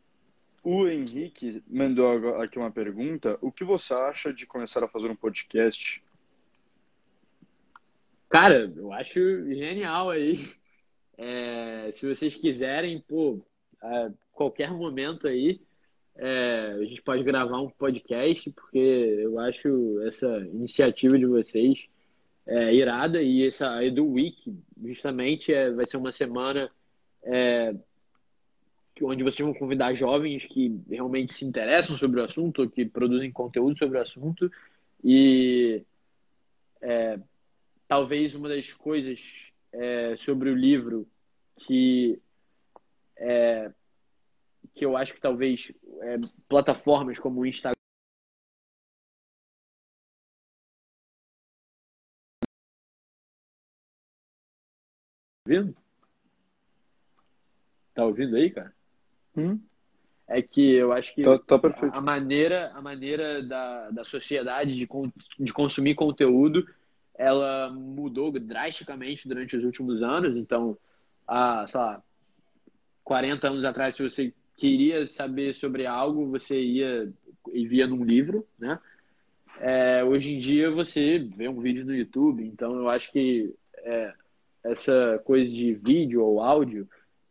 o Henrique mandou aqui uma pergunta. O que você acha de começar a fazer um podcast? Cara, eu acho genial aí. É, se vocês quiserem, pô, a qualquer momento aí, é, a gente pode gravar um podcast, porque eu acho essa iniciativa de vocês é, irada. E essa Edu Week justamente é, vai ser uma semana é, onde vocês vão convidar jovens que realmente se interessam sobre o assunto, que produzem conteúdo sobre o assunto. E é, talvez uma das coisas é, sobre o livro que é, que eu acho que talvez é, plataformas como o Instagram ouvindo? Tá ouvindo aí, cara? Hum? É que eu acho que tá, tá a maneira, a maneira da, da sociedade de, de consumir conteúdo ela mudou drasticamente durante os últimos anos. Então, há, sei lá, 40 anos atrás, se você queria saber sobre algo, você ia e via num livro, né? É, hoje em dia você vê um vídeo no YouTube, então eu acho que é, essa coisa de vídeo ou áudio,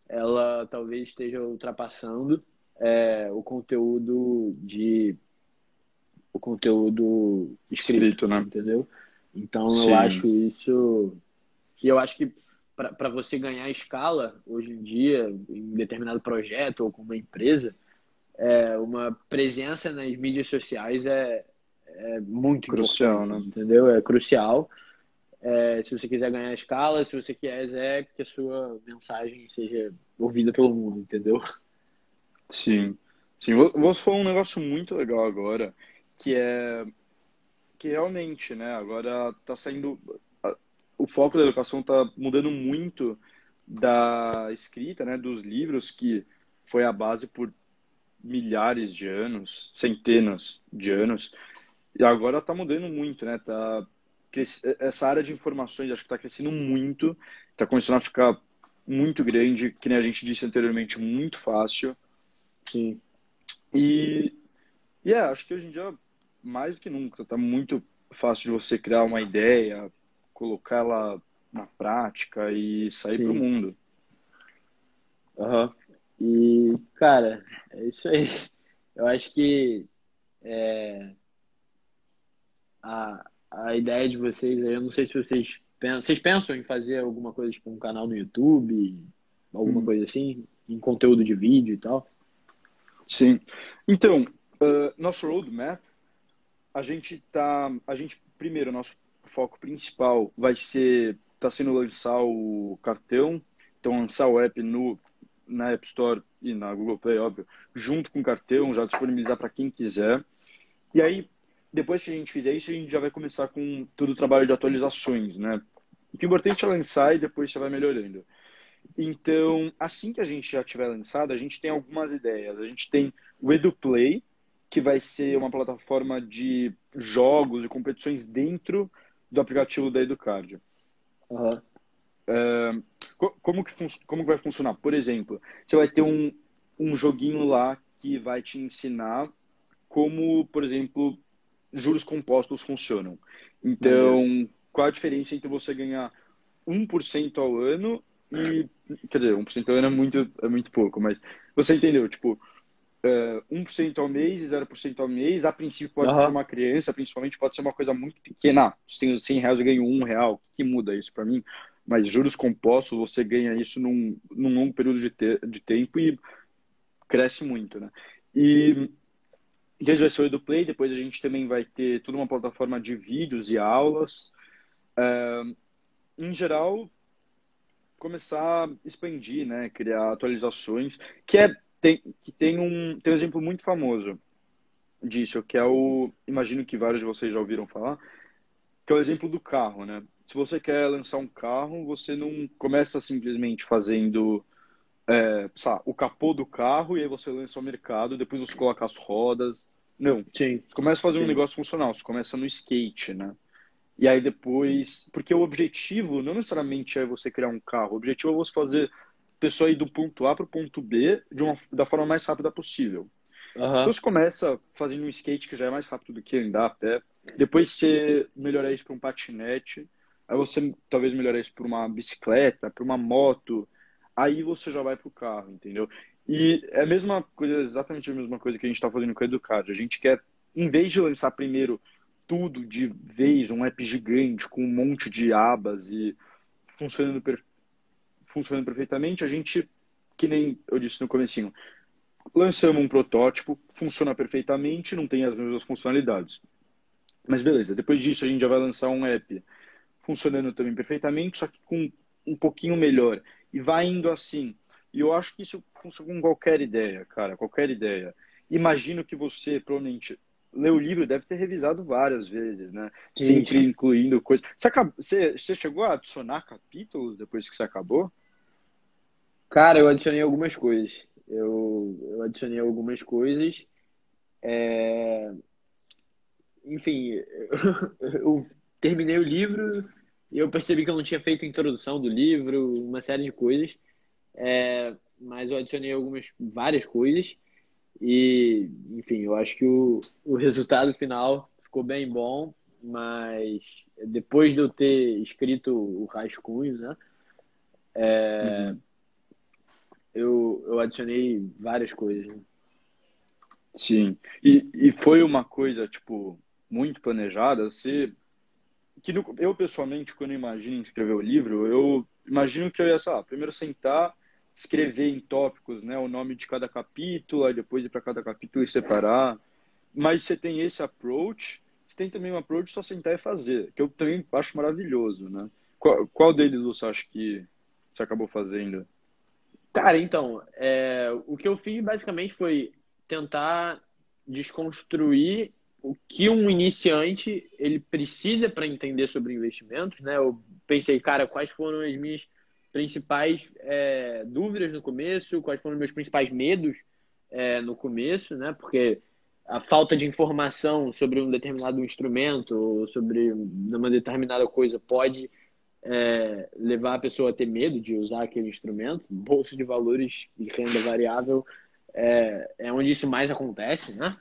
ela talvez esteja ultrapassando é, o conteúdo de o conteúdo escrito, escrito né? entendeu? Então Sim. eu acho isso e eu acho que para você ganhar escala hoje em dia em determinado projeto ou com uma empresa, é, uma presença nas mídias sociais é, é muito crucial, né? entendeu? É crucial. É, se você quiser ganhar escala, se você quiser que a sua mensagem seja ouvida pelo mundo, entendeu? Sim. Sim, você falou um negócio muito legal agora, que é que realmente, né, agora está saindo o foco da educação está mudando muito da escrita, né, dos livros que foi a base por milhares de anos, centenas de anos, e agora está mudando muito, né? Tá essa área de informações acho que está crescendo muito, está começando a ficar muito grande, que nem a gente disse anteriormente, muito fácil. Sim. E, e é, acho que hoje em dia, mais do que nunca, está muito fácil de você criar uma ideia, colocá-la na prática e sair para o mundo. Uhum. E, cara, é isso aí. Eu acho que é, a, a ideia de vocês, eu não sei se vocês pensam, vocês pensam em fazer alguma coisa, tipo um canal no YouTube, alguma hum. coisa assim, em conteúdo de vídeo e tal? Sim. Então, uh, nosso roadmap, a gente tá, a gente primeiro nosso foco principal vai ser está sendo lançar o cartão, então lançar o app no na App Store e na Google Play, óbvio, junto com o cartão, já disponibilizar para quem quiser. E aí depois que a gente fizer isso, a gente já vai começar com todo o trabalho de atualizações, né? O que é importante é lançar e depois você vai melhorando. Então, assim que a gente já tiver lançado, a gente tem algumas ideias. A gente tem o EduPlay, que vai ser uma plataforma de jogos e competições dentro do aplicativo da Educard. Uhum. Uh, como, que como vai funcionar? Por exemplo, você vai ter um, um joguinho lá que vai te ensinar como, por exemplo, juros compostos funcionam. Então, uhum. qual a diferença entre você ganhar 1% ao ano e. Quer dizer, 1% ao ano é muito, é muito pouco, mas você entendeu? Tipo, uh, 1% ao mês e 0% ao mês, a princípio pode uhum. ser uma criança, principalmente pode ser uma coisa muito pequena. Ah, se tenho 100 reais, eu ganho 1 real. O que muda isso para mim? mas juros compostos você ganha isso num, num longo período de, te, de tempo e cresce muito, né? E esse vai ser o EduPlay, depois a gente também vai ter toda uma plataforma de vídeos e aulas. É, em geral, começar a expandir, né? Criar atualizações, que é tem, que tem um, tem um exemplo muito famoso disso, que é o, imagino que vários de vocês já ouviram falar, que é o exemplo do carro, né? Se você quer lançar um carro, você não começa simplesmente fazendo é, sabe, o capô do carro e aí você lança ao mercado, depois você coloca as rodas. Não. Sim. Você começa a fazer Sim. um negócio funcional, você começa no skate, né? E aí depois. Porque o objetivo não necessariamente é você criar um carro, o objetivo é você fazer pessoa ir do ponto A para o ponto B de uma, da forma mais rápida possível. Uhum. Então você começa fazendo um skate que já é mais rápido do que andar a pé, depois você melhora isso para um patinete, aí você talvez melhora isso para uma bicicleta, para uma moto, aí você já vai para o carro, entendeu? E é a mesma coisa, exatamente a mesma coisa que a gente está fazendo com a Educad. A gente quer, em vez de lançar primeiro tudo de vez, um app gigante com um monte de abas e funcionando, per... funcionando perfeitamente, a gente, que nem eu disse no comecinho, lançamos um protótipo, funciona perfeitamente, não tem as mesmas funcionalidades. Mas beleza, depois disso a gente já vai lançar um app funcionando também perfeitamente, só que com um pouquinho melhor. E vai indo assim. E eu acho que isso funciona com qualquer ideia, cara, qualquer ideia. Imagino que você, provavelmente, leu o livro, deve ter revisado várias vezes, né? Sim. Sempre incluindo coisas. Você, acabou, você, você chegou a adicionar capítulos depois que você acabou? Cara, eu adicionei algumas coisas. Eu, eu adicionei algumas coisas. É... Enfim, *laughs* eu, terminei o livro e eu percebi que eu não tinha feito a introdução do livro, uma série de coisas. É, mas eu adicionei algumas, várias coisas. E, enfim, eu acho que o, o resultado final ficou bem bom, mas depois de eu ter escrito o rascunho, né? É, uhum. eu, eu adicionei várias coisas. Né? Sim. E, e foi uma coisa, tipo, muito planejada? Você que eu pessoalmente, quando imagino escrever o livro, eu imagino que eu ia, sei lá, primeiro sentar, escrever em tópicos, né, o nome de cada capítulo, aí depois ir para cada capítulo e separar. Mas você tem esse approach, você tem também um approach só sentar e fazer, que eu também acho maravilhoso, né? Qual, qual deles você acha que você acabou fazendo? Cara, então, é, o que eu fiz basicamente foi tentar desconstruir o que um iniciante ele precisa para entender sobre investimentos, né? Eu pensei, cara, quais foram as minhas principais é, dúvidas no começo, quais foram meus principais medos é, no começo, né? Porque a falta de informação sobre um determinado instrumento ou sobre uma determinada coisa pode é, levar a pessoa a ter medo de usar aquele instrumento. Bolsa de valores e renda variável é, é onde isso mais acontece, né?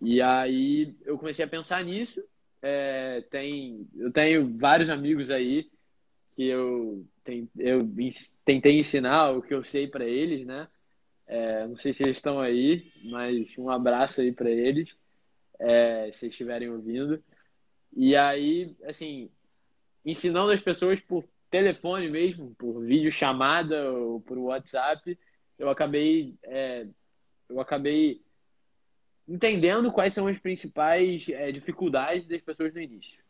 E aí eu comecei a pensar nisso. É, tem, eu tenho vários amigos aí que eu, eu tentei ensinar o que eu sei para eles, né? É, não sei se eles estão aí, mas um abraço aí para eles, é, se estiverem ouvindo. E aí, assim, ensinando as pessoas por telefone mesmo, por vídeo chamada ou por WhatsApp, eu acabei, é, eu acabei entendendo quais são as principais é, dificuldades das pessoas no início.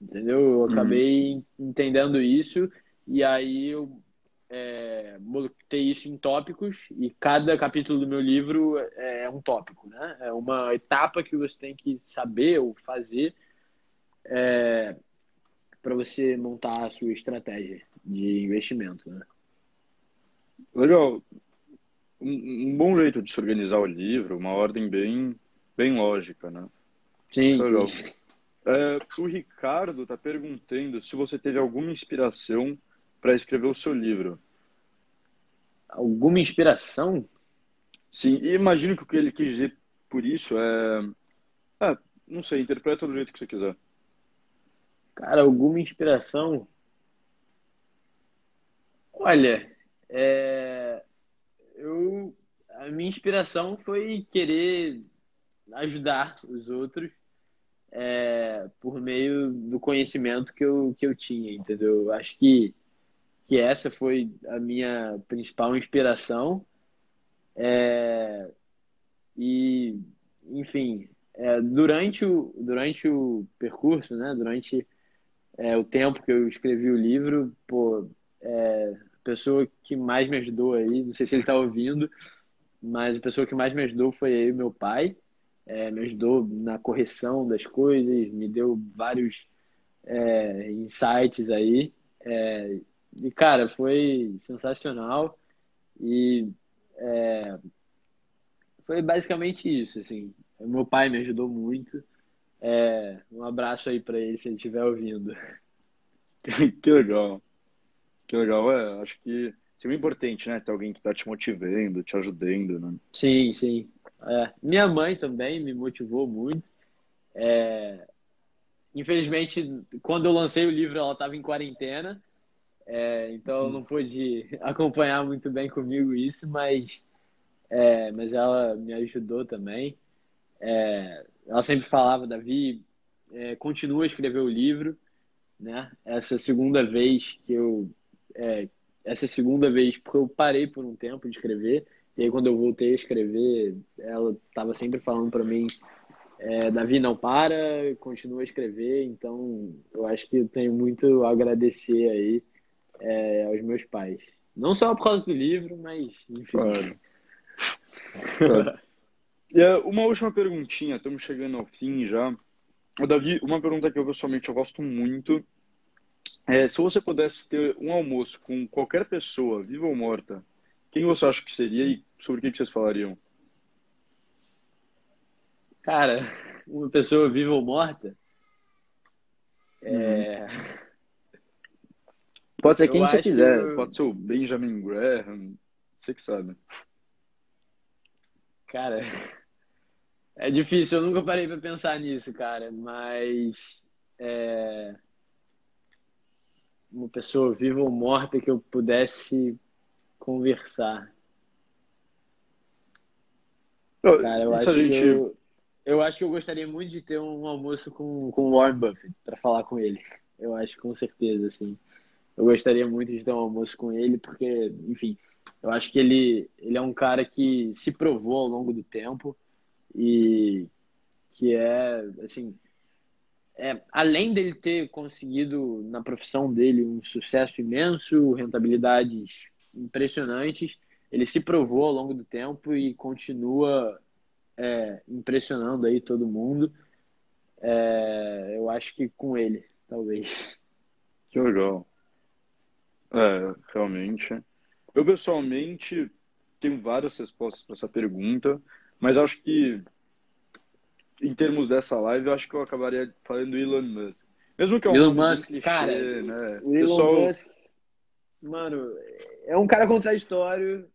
Entendeu? Eu uhum. acabei uhum. entendendo isso e aí eu é, botei isso em tópicos e cada capítulo do meu livro é um tópico, né? É uma etapa que você tem que saber ou fazer é, para você montar a sua estratégia de investimento, né? Legal. Um, um, bom jeito de se organizar o livro, uma ordem bem bem lógica, né? Sim. sim. É, o Ricardo está perguntando se você teve alguma inspiração para escrever o seu livro. Alguma inspiração? Sim, e imagino que o que ele quis dizer por isso é. É, não sei, interpreta do jeito que você quiser. Cara, alguma inspiração? Olha, é... eu a minha inspiração foi querer ajudar os outros é, por meio do conhecimento que eu, que eu tinha, entendeu? Acho que que essa foi a minha principal inspiração. É, e, enfim, é, durante, o, durante o percurso, né, durante é, o tempo que eu escrevi o livro, pô, é, a pessoa que mais me ajudou aí, não sei se ele está ouvindo, mas a pessoa que mais me ajudou foi aí, meu pai. É, me ajudou na correção das coisas, me deu vários é, insights aí. É, e, cara, foi sensacional. E é, foi basicamente isso, assim. Meu pai me ajudou muito. É, um abraço aí para ele se ele estiver ouvindo. *laughs* que legal. Que legal, é, acho que é importante, né? Ter alguém que está te motivando, te ajudando, né? Sim, sim. É. Minha mãe também me motivou muito. É... Infelizmente, quando eu lancei o livro, ela estava em quarentena, é... então eu não pude *laughs* acompanhar muito bem comigo isso, mas, é, mas ela me ajudou também. É, ela sempre falava, Davi, é, continua a escrever o livro, né? Essa segunda vez que eu é, essa segunda vez, porque eu parei por um tempo de escrever, e aí quando eu voltei a escrever, ela estava sempre falando para mim, é, Davi, não para, continua a escrever, então eu acho que eu tenho muito a agradecer aí é, aos meus pais. Não só por causa do livro, mas enfim. Claro. claro. *laughs* E é, uma última perguntinha, estamos chegando ao fim já. O Davi, uma pergunta que eu pessoalmente eu gosto muito é, se você pudesse ter um almoço com qualquer pessoa, viva ou morta, quem você acha que seria e sobre o que vocês falariam? Cara, uma pessoa viva ou morta? É... Uhum. Pode ser quem eu você quiser. Pode ser o Benjamin Graham. Você que sabe. Cara, é difícil. Eu nunca parei para pensar nisso, cara. Mas é uma pessoa viva ou morta que eu pudesse conversar. Cara, eu acho, gente... que eu, eu acho que eu gostaria muito de ter um almoço com, com Warren Buffett para falar com ele. Eu acho com certeza, assim. Eu gostaria muito de ter um almoço com ele, porque, enfim, eu acho que ele, ele é um cara que se provou ao longo do tempo e que é, assim, é, além dele ter conseguido na profissão dele um sucesso imenso, rentabilidades impressionantes, ele se provou ao longo do tempo e continua é, impressionando aí todo mundo. É, eu acho que com ele, talvez. Que legal. É, realmente. Eu pessoalmente tenho várias respostas para essa pergunta, mas acho que em termos dessa live, eu acho que eu acabaria falando Elon Musk. Mesmo que é um Elon Musk, clichê, cara, né? o Elon Pessoal... Musk, mano, é um cara contraditório,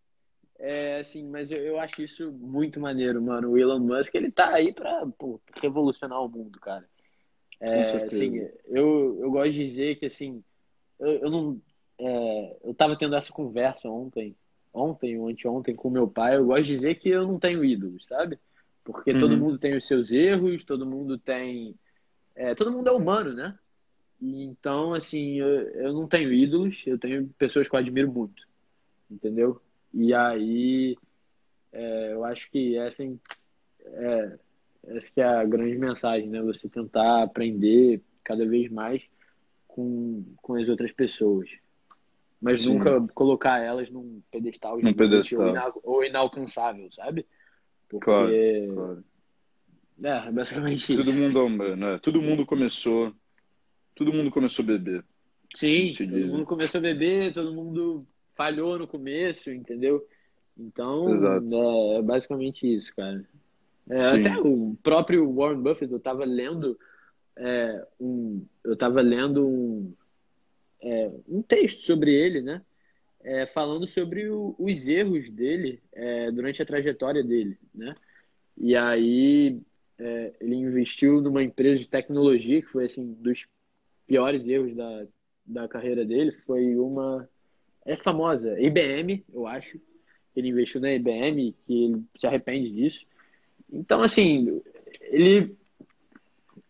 é, assim, mas eu, eu, acho isso muito maneiro, mano. O Elon Musk, ele tá aí pra pô, revolucionar o mundo, cara. É, assim, eu, eu gosto de dizer que, assim, eu, eu não... É, eu tava tendo essa conversa ontem, ontem ou anteontem com meu pai, eu gosto de dizer que eu não tenho ídolos, sabe? Porque uhum. todo mundo tem os seus erros, todo mundo tem. É, todo mundo é humano, né? Então, assim, eu, eu não tenho ídolos, eu tenho pessoas que eu admiro muito, entendeu? E aí, é, eu acho que essa, é, essa que é a grande mensagem, né? Você tentar aprender cada vez mais com, com as outras pessoas. Mas Sim. nunca colocar elas num pedestal, num pedestal. Ou, inalcançável, sabe? Porque... Claro, claro. É, basicamente isso. Todo mundo, né? Todo mundo começou. Todo mundo começou a beber. Sim, todo mundo começou a beber, todo mundo falhou no começo, entendeu? Então, é, é basicamente isso, cara. É, até o próprio Warren Buffett, eu tava lendo é, um, eu tava lendo um, é, um texto sobre ele, né? é, falando sobre o, os erros dele é, durante a trajetória dele, né? E aí é, ele investiu numa empresa de tecnologia que foi assim dos piores erros da, da carreira dele. Foi uma é famosa IBM, eu acho. Ele investiu na IBM que ele se arrepende disso. Então assim ele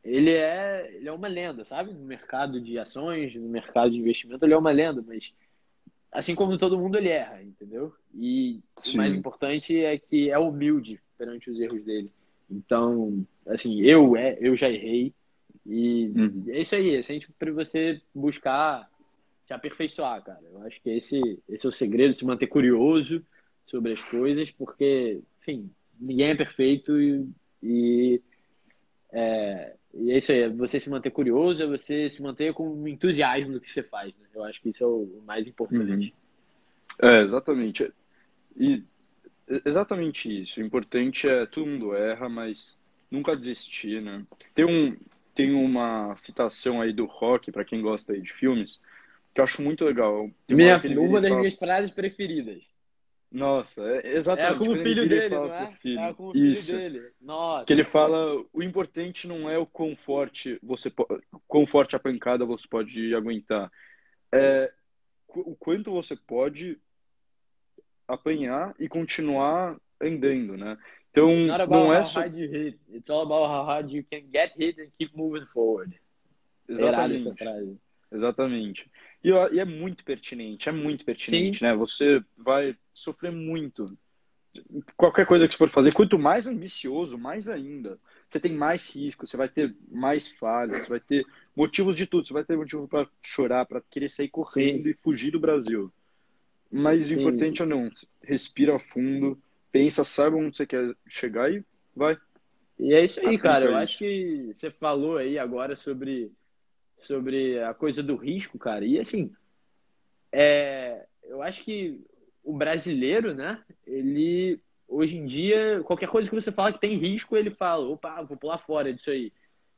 ele é ele é uma lenda, sabe? No mercado de ações, no mercado de investimento ele é uma lenda, mas assim como todo mundo, ele erra, entendeu? E Sim. o mais importante é que é humilde perante os erros dele. Então, assim, eu, é, eu já errei. E uhum. é isso aí, é sempre para você buscar te aperfeiçoar, cara. Eu acho que esse, esse é o segredo, se manter curioso sobre as coisas, porque, enfim, ninguém é perfeito e, e é, e é isso aí, é você se manter curioso, é você se manter com entusiasmo no que você faz. Né? Eu acho que isso é o mais importante. Uhum. É, exatamente. E exatamente isso. O importante é todo mundo erra, mas nunca desistir, né? Tem, um, tem uma citação aí do rock, para quem gosta aí de filmes, que eu acho muito legal. Minha, uma das fala... minhas frases preferidas. Nossa, é exatamente. É como o filho dele, não é? Filho. É como o filho Isso. dele. Nossa. Que ele fala, o importante não é o quão forte você quão forte a pancada você pode aguentar. É o quanto você pode apanhar e continuar andando, né? Então, não é só you hit. It's all about how hard you can get hit and keep moving forward. Exatamente. Exatamente. E, e, é muito pertinente, é muito pertinente, Sim. né? Você vai sofrer muito. Qualquer coisa que você for fazer, quanto mais ambicioso, mais ainda. Você tem mais risco, você vai ter mais falhas, você vai ter motivos de tudo. Você vai ter motivo para chorar, para querer sair correndo Sim. e fugir do Brasil. Mas o importante é não, respira fundo, pensa, saiba onde você quer chegar e vai. E é isso aí, cara. Eu acho que você falou aí agora sobre sobre a coisa do risco, cara. E assim, é, eu acho que o brasileiro, né? Ele hoje em dia, qualquer coisa que você fala que tem risco, ele fala, opa, vou pular fora disso aí.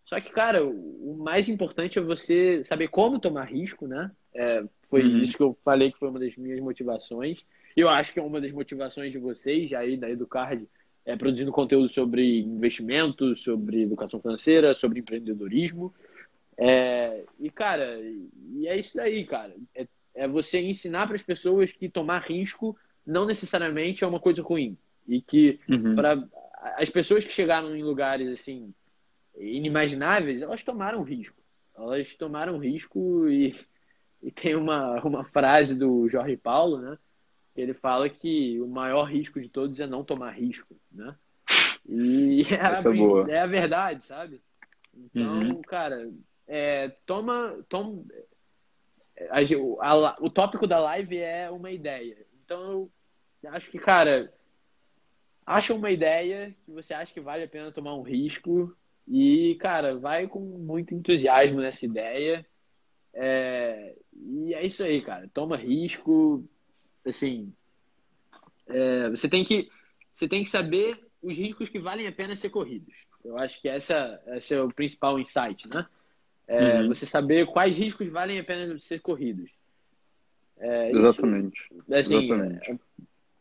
Só que, cara, o mais importante é você saber como tomar risco, né? É, foi uhum. isso que eu falei que foi uma das minhas motivações. Eu acho que é uma das motivações de vocês aí da Educard é produzindo conteúdo sobre investimentos, sobre educação financeira, sobre empreendedorismo. É, e, cara, e é isso daí, cara. É, é você ensinar para as pessoas que tomar risco não necessariamente é uma coisa ruim. E que uhum. para as pessoas que chegaram em lugares assim inimagináveis, elas tomaram risco. Elas tomaram risco e, e tem uma, uma frase do Jorge Paulo, né? Ele fala que o maior risco de todos é não tomar risco, né? E *laughs* é, a, é, é a verdade, sabe? Então, uhum. cara, é, toma, toma a, a, o tópico da live é uma ideia. Então eu acho que, cara, acha uma ideia que você acha que vale a pena tomar um risco e, cara, vai com muito entusiasmo nessa ideia. É, e é isso aí, cara. Toma risco. Assim, é, você tem que você tem que saber os riscos que valem a pena ser corridos. Eu acho que essa, esse é o principal insight, né? É, uhum. Você saber quais riscos valem a pena ser corridos. É, Exatamente. Isso, assim, Exatamente. É,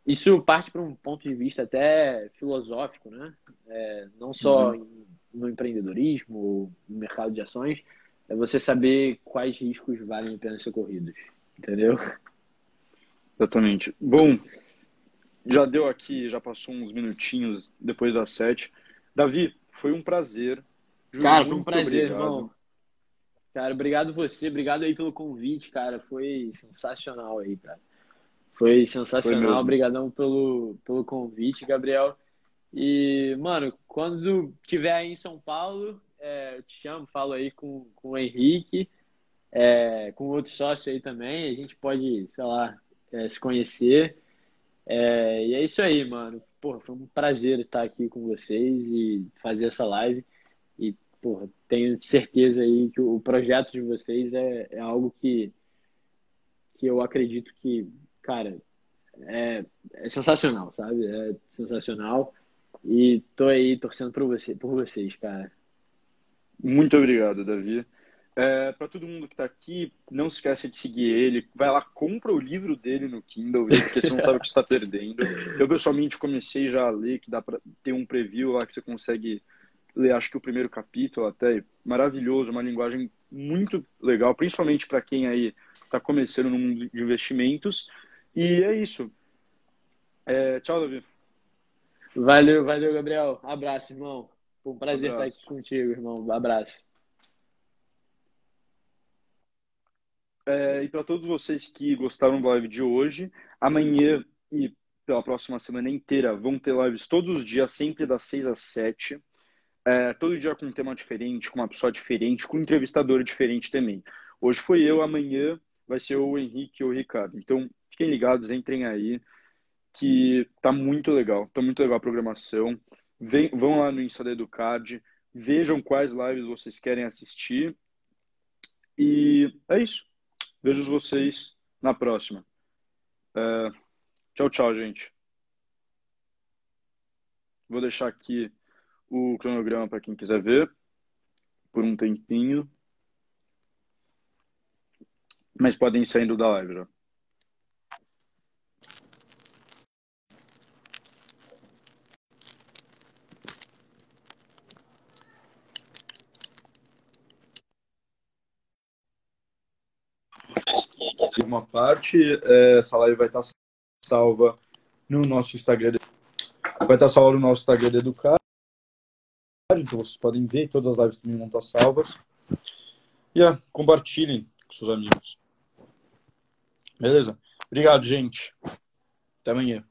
isso parte para um ponto de vista até filosófico, né? É, não só uhum. no empreendedorismo, no mercado de ações, é você saber quais riscos valem a pena ser corridos. Entendeu? Exatamente. Bom, já deu aqui, já passou uns minutinhos depois das sete. Davi, foi um prazer. Cara, foi um prazer, obrigado. irmão. Cara, obrigado você, obrigado aí pelo convite, cara. Foi sensacional aí, cara. Foi sensacional. Foi Obrigadão pelo, pelo convite, Gabriel. E, mano, quando tiver aí em São Paulo, é, eu te chamo, falo aí com, com o Henrique, é, com outro sócio aí também. A gente pode, sei lá, é, se conhecer. É, e é isso aí, mano. Porra, foi um prazer estar aqui com vocês e fazer essa live. E porra, tenho certeza aí que o projeto de vocês é, é algo que, que eu acredito que, cara, é, é sensacional, sabe? É sensacional. E tô aí torcendo por, você, por vocês, cara. Muito obrigado, Davi. É, para todo mundo que está aqui, não se esqueça de seguir ele. Vai lá, compra o livro dele no Kindle, porque você não sabe o que está perdendo. Eu pessoalmente comecei já a ler, que dá para ter um preview lá que você consegue ler, acho que o primeiro capítulo até, maravilhoso, uma linguagem muito legal, principalmente para quem aí está começando no mundo de investimentos. E é isso. É, tchau, Davi. Valeu, valeu, Gabriel. Abraço, irmão. Foi um prazer estar aqui contigo, irmão. Abraço. É, e para todos vocês que gostaram da live de hoje, amanhã e pela próxima semana inteira vão ter lives todos os dias, sempre das 6 às 7. É, todo dia com um tema diferente, com uma pessoa diferente, com um entrevistador diferente também. Hoje foi eu, amanhã vai ser o Henrique ou o Ricardo. Então, fiquem ligados, entrem aí, que tá muito legal. Tá muito legal a programação. Vem, vão lá no Insta da Educard, vejam quais lives vocês querem assistir. E é isso. Vejo vocês na próxima. É, tchau, tchau, gente. Vou deixar aqui o cronograma para quem quiser ver por um tempinho. Mas podem ir saindo da live já. Uma parte, é, essa live vai estar salva no nosso Instagram. Vai estar salva no nosso Instagram Educar. Então vocês podem ver, todas as lives também vão estar salvas. E yeah, compartilhem com seus amigos. Beleza? Obrigado, gente. Até amanhã.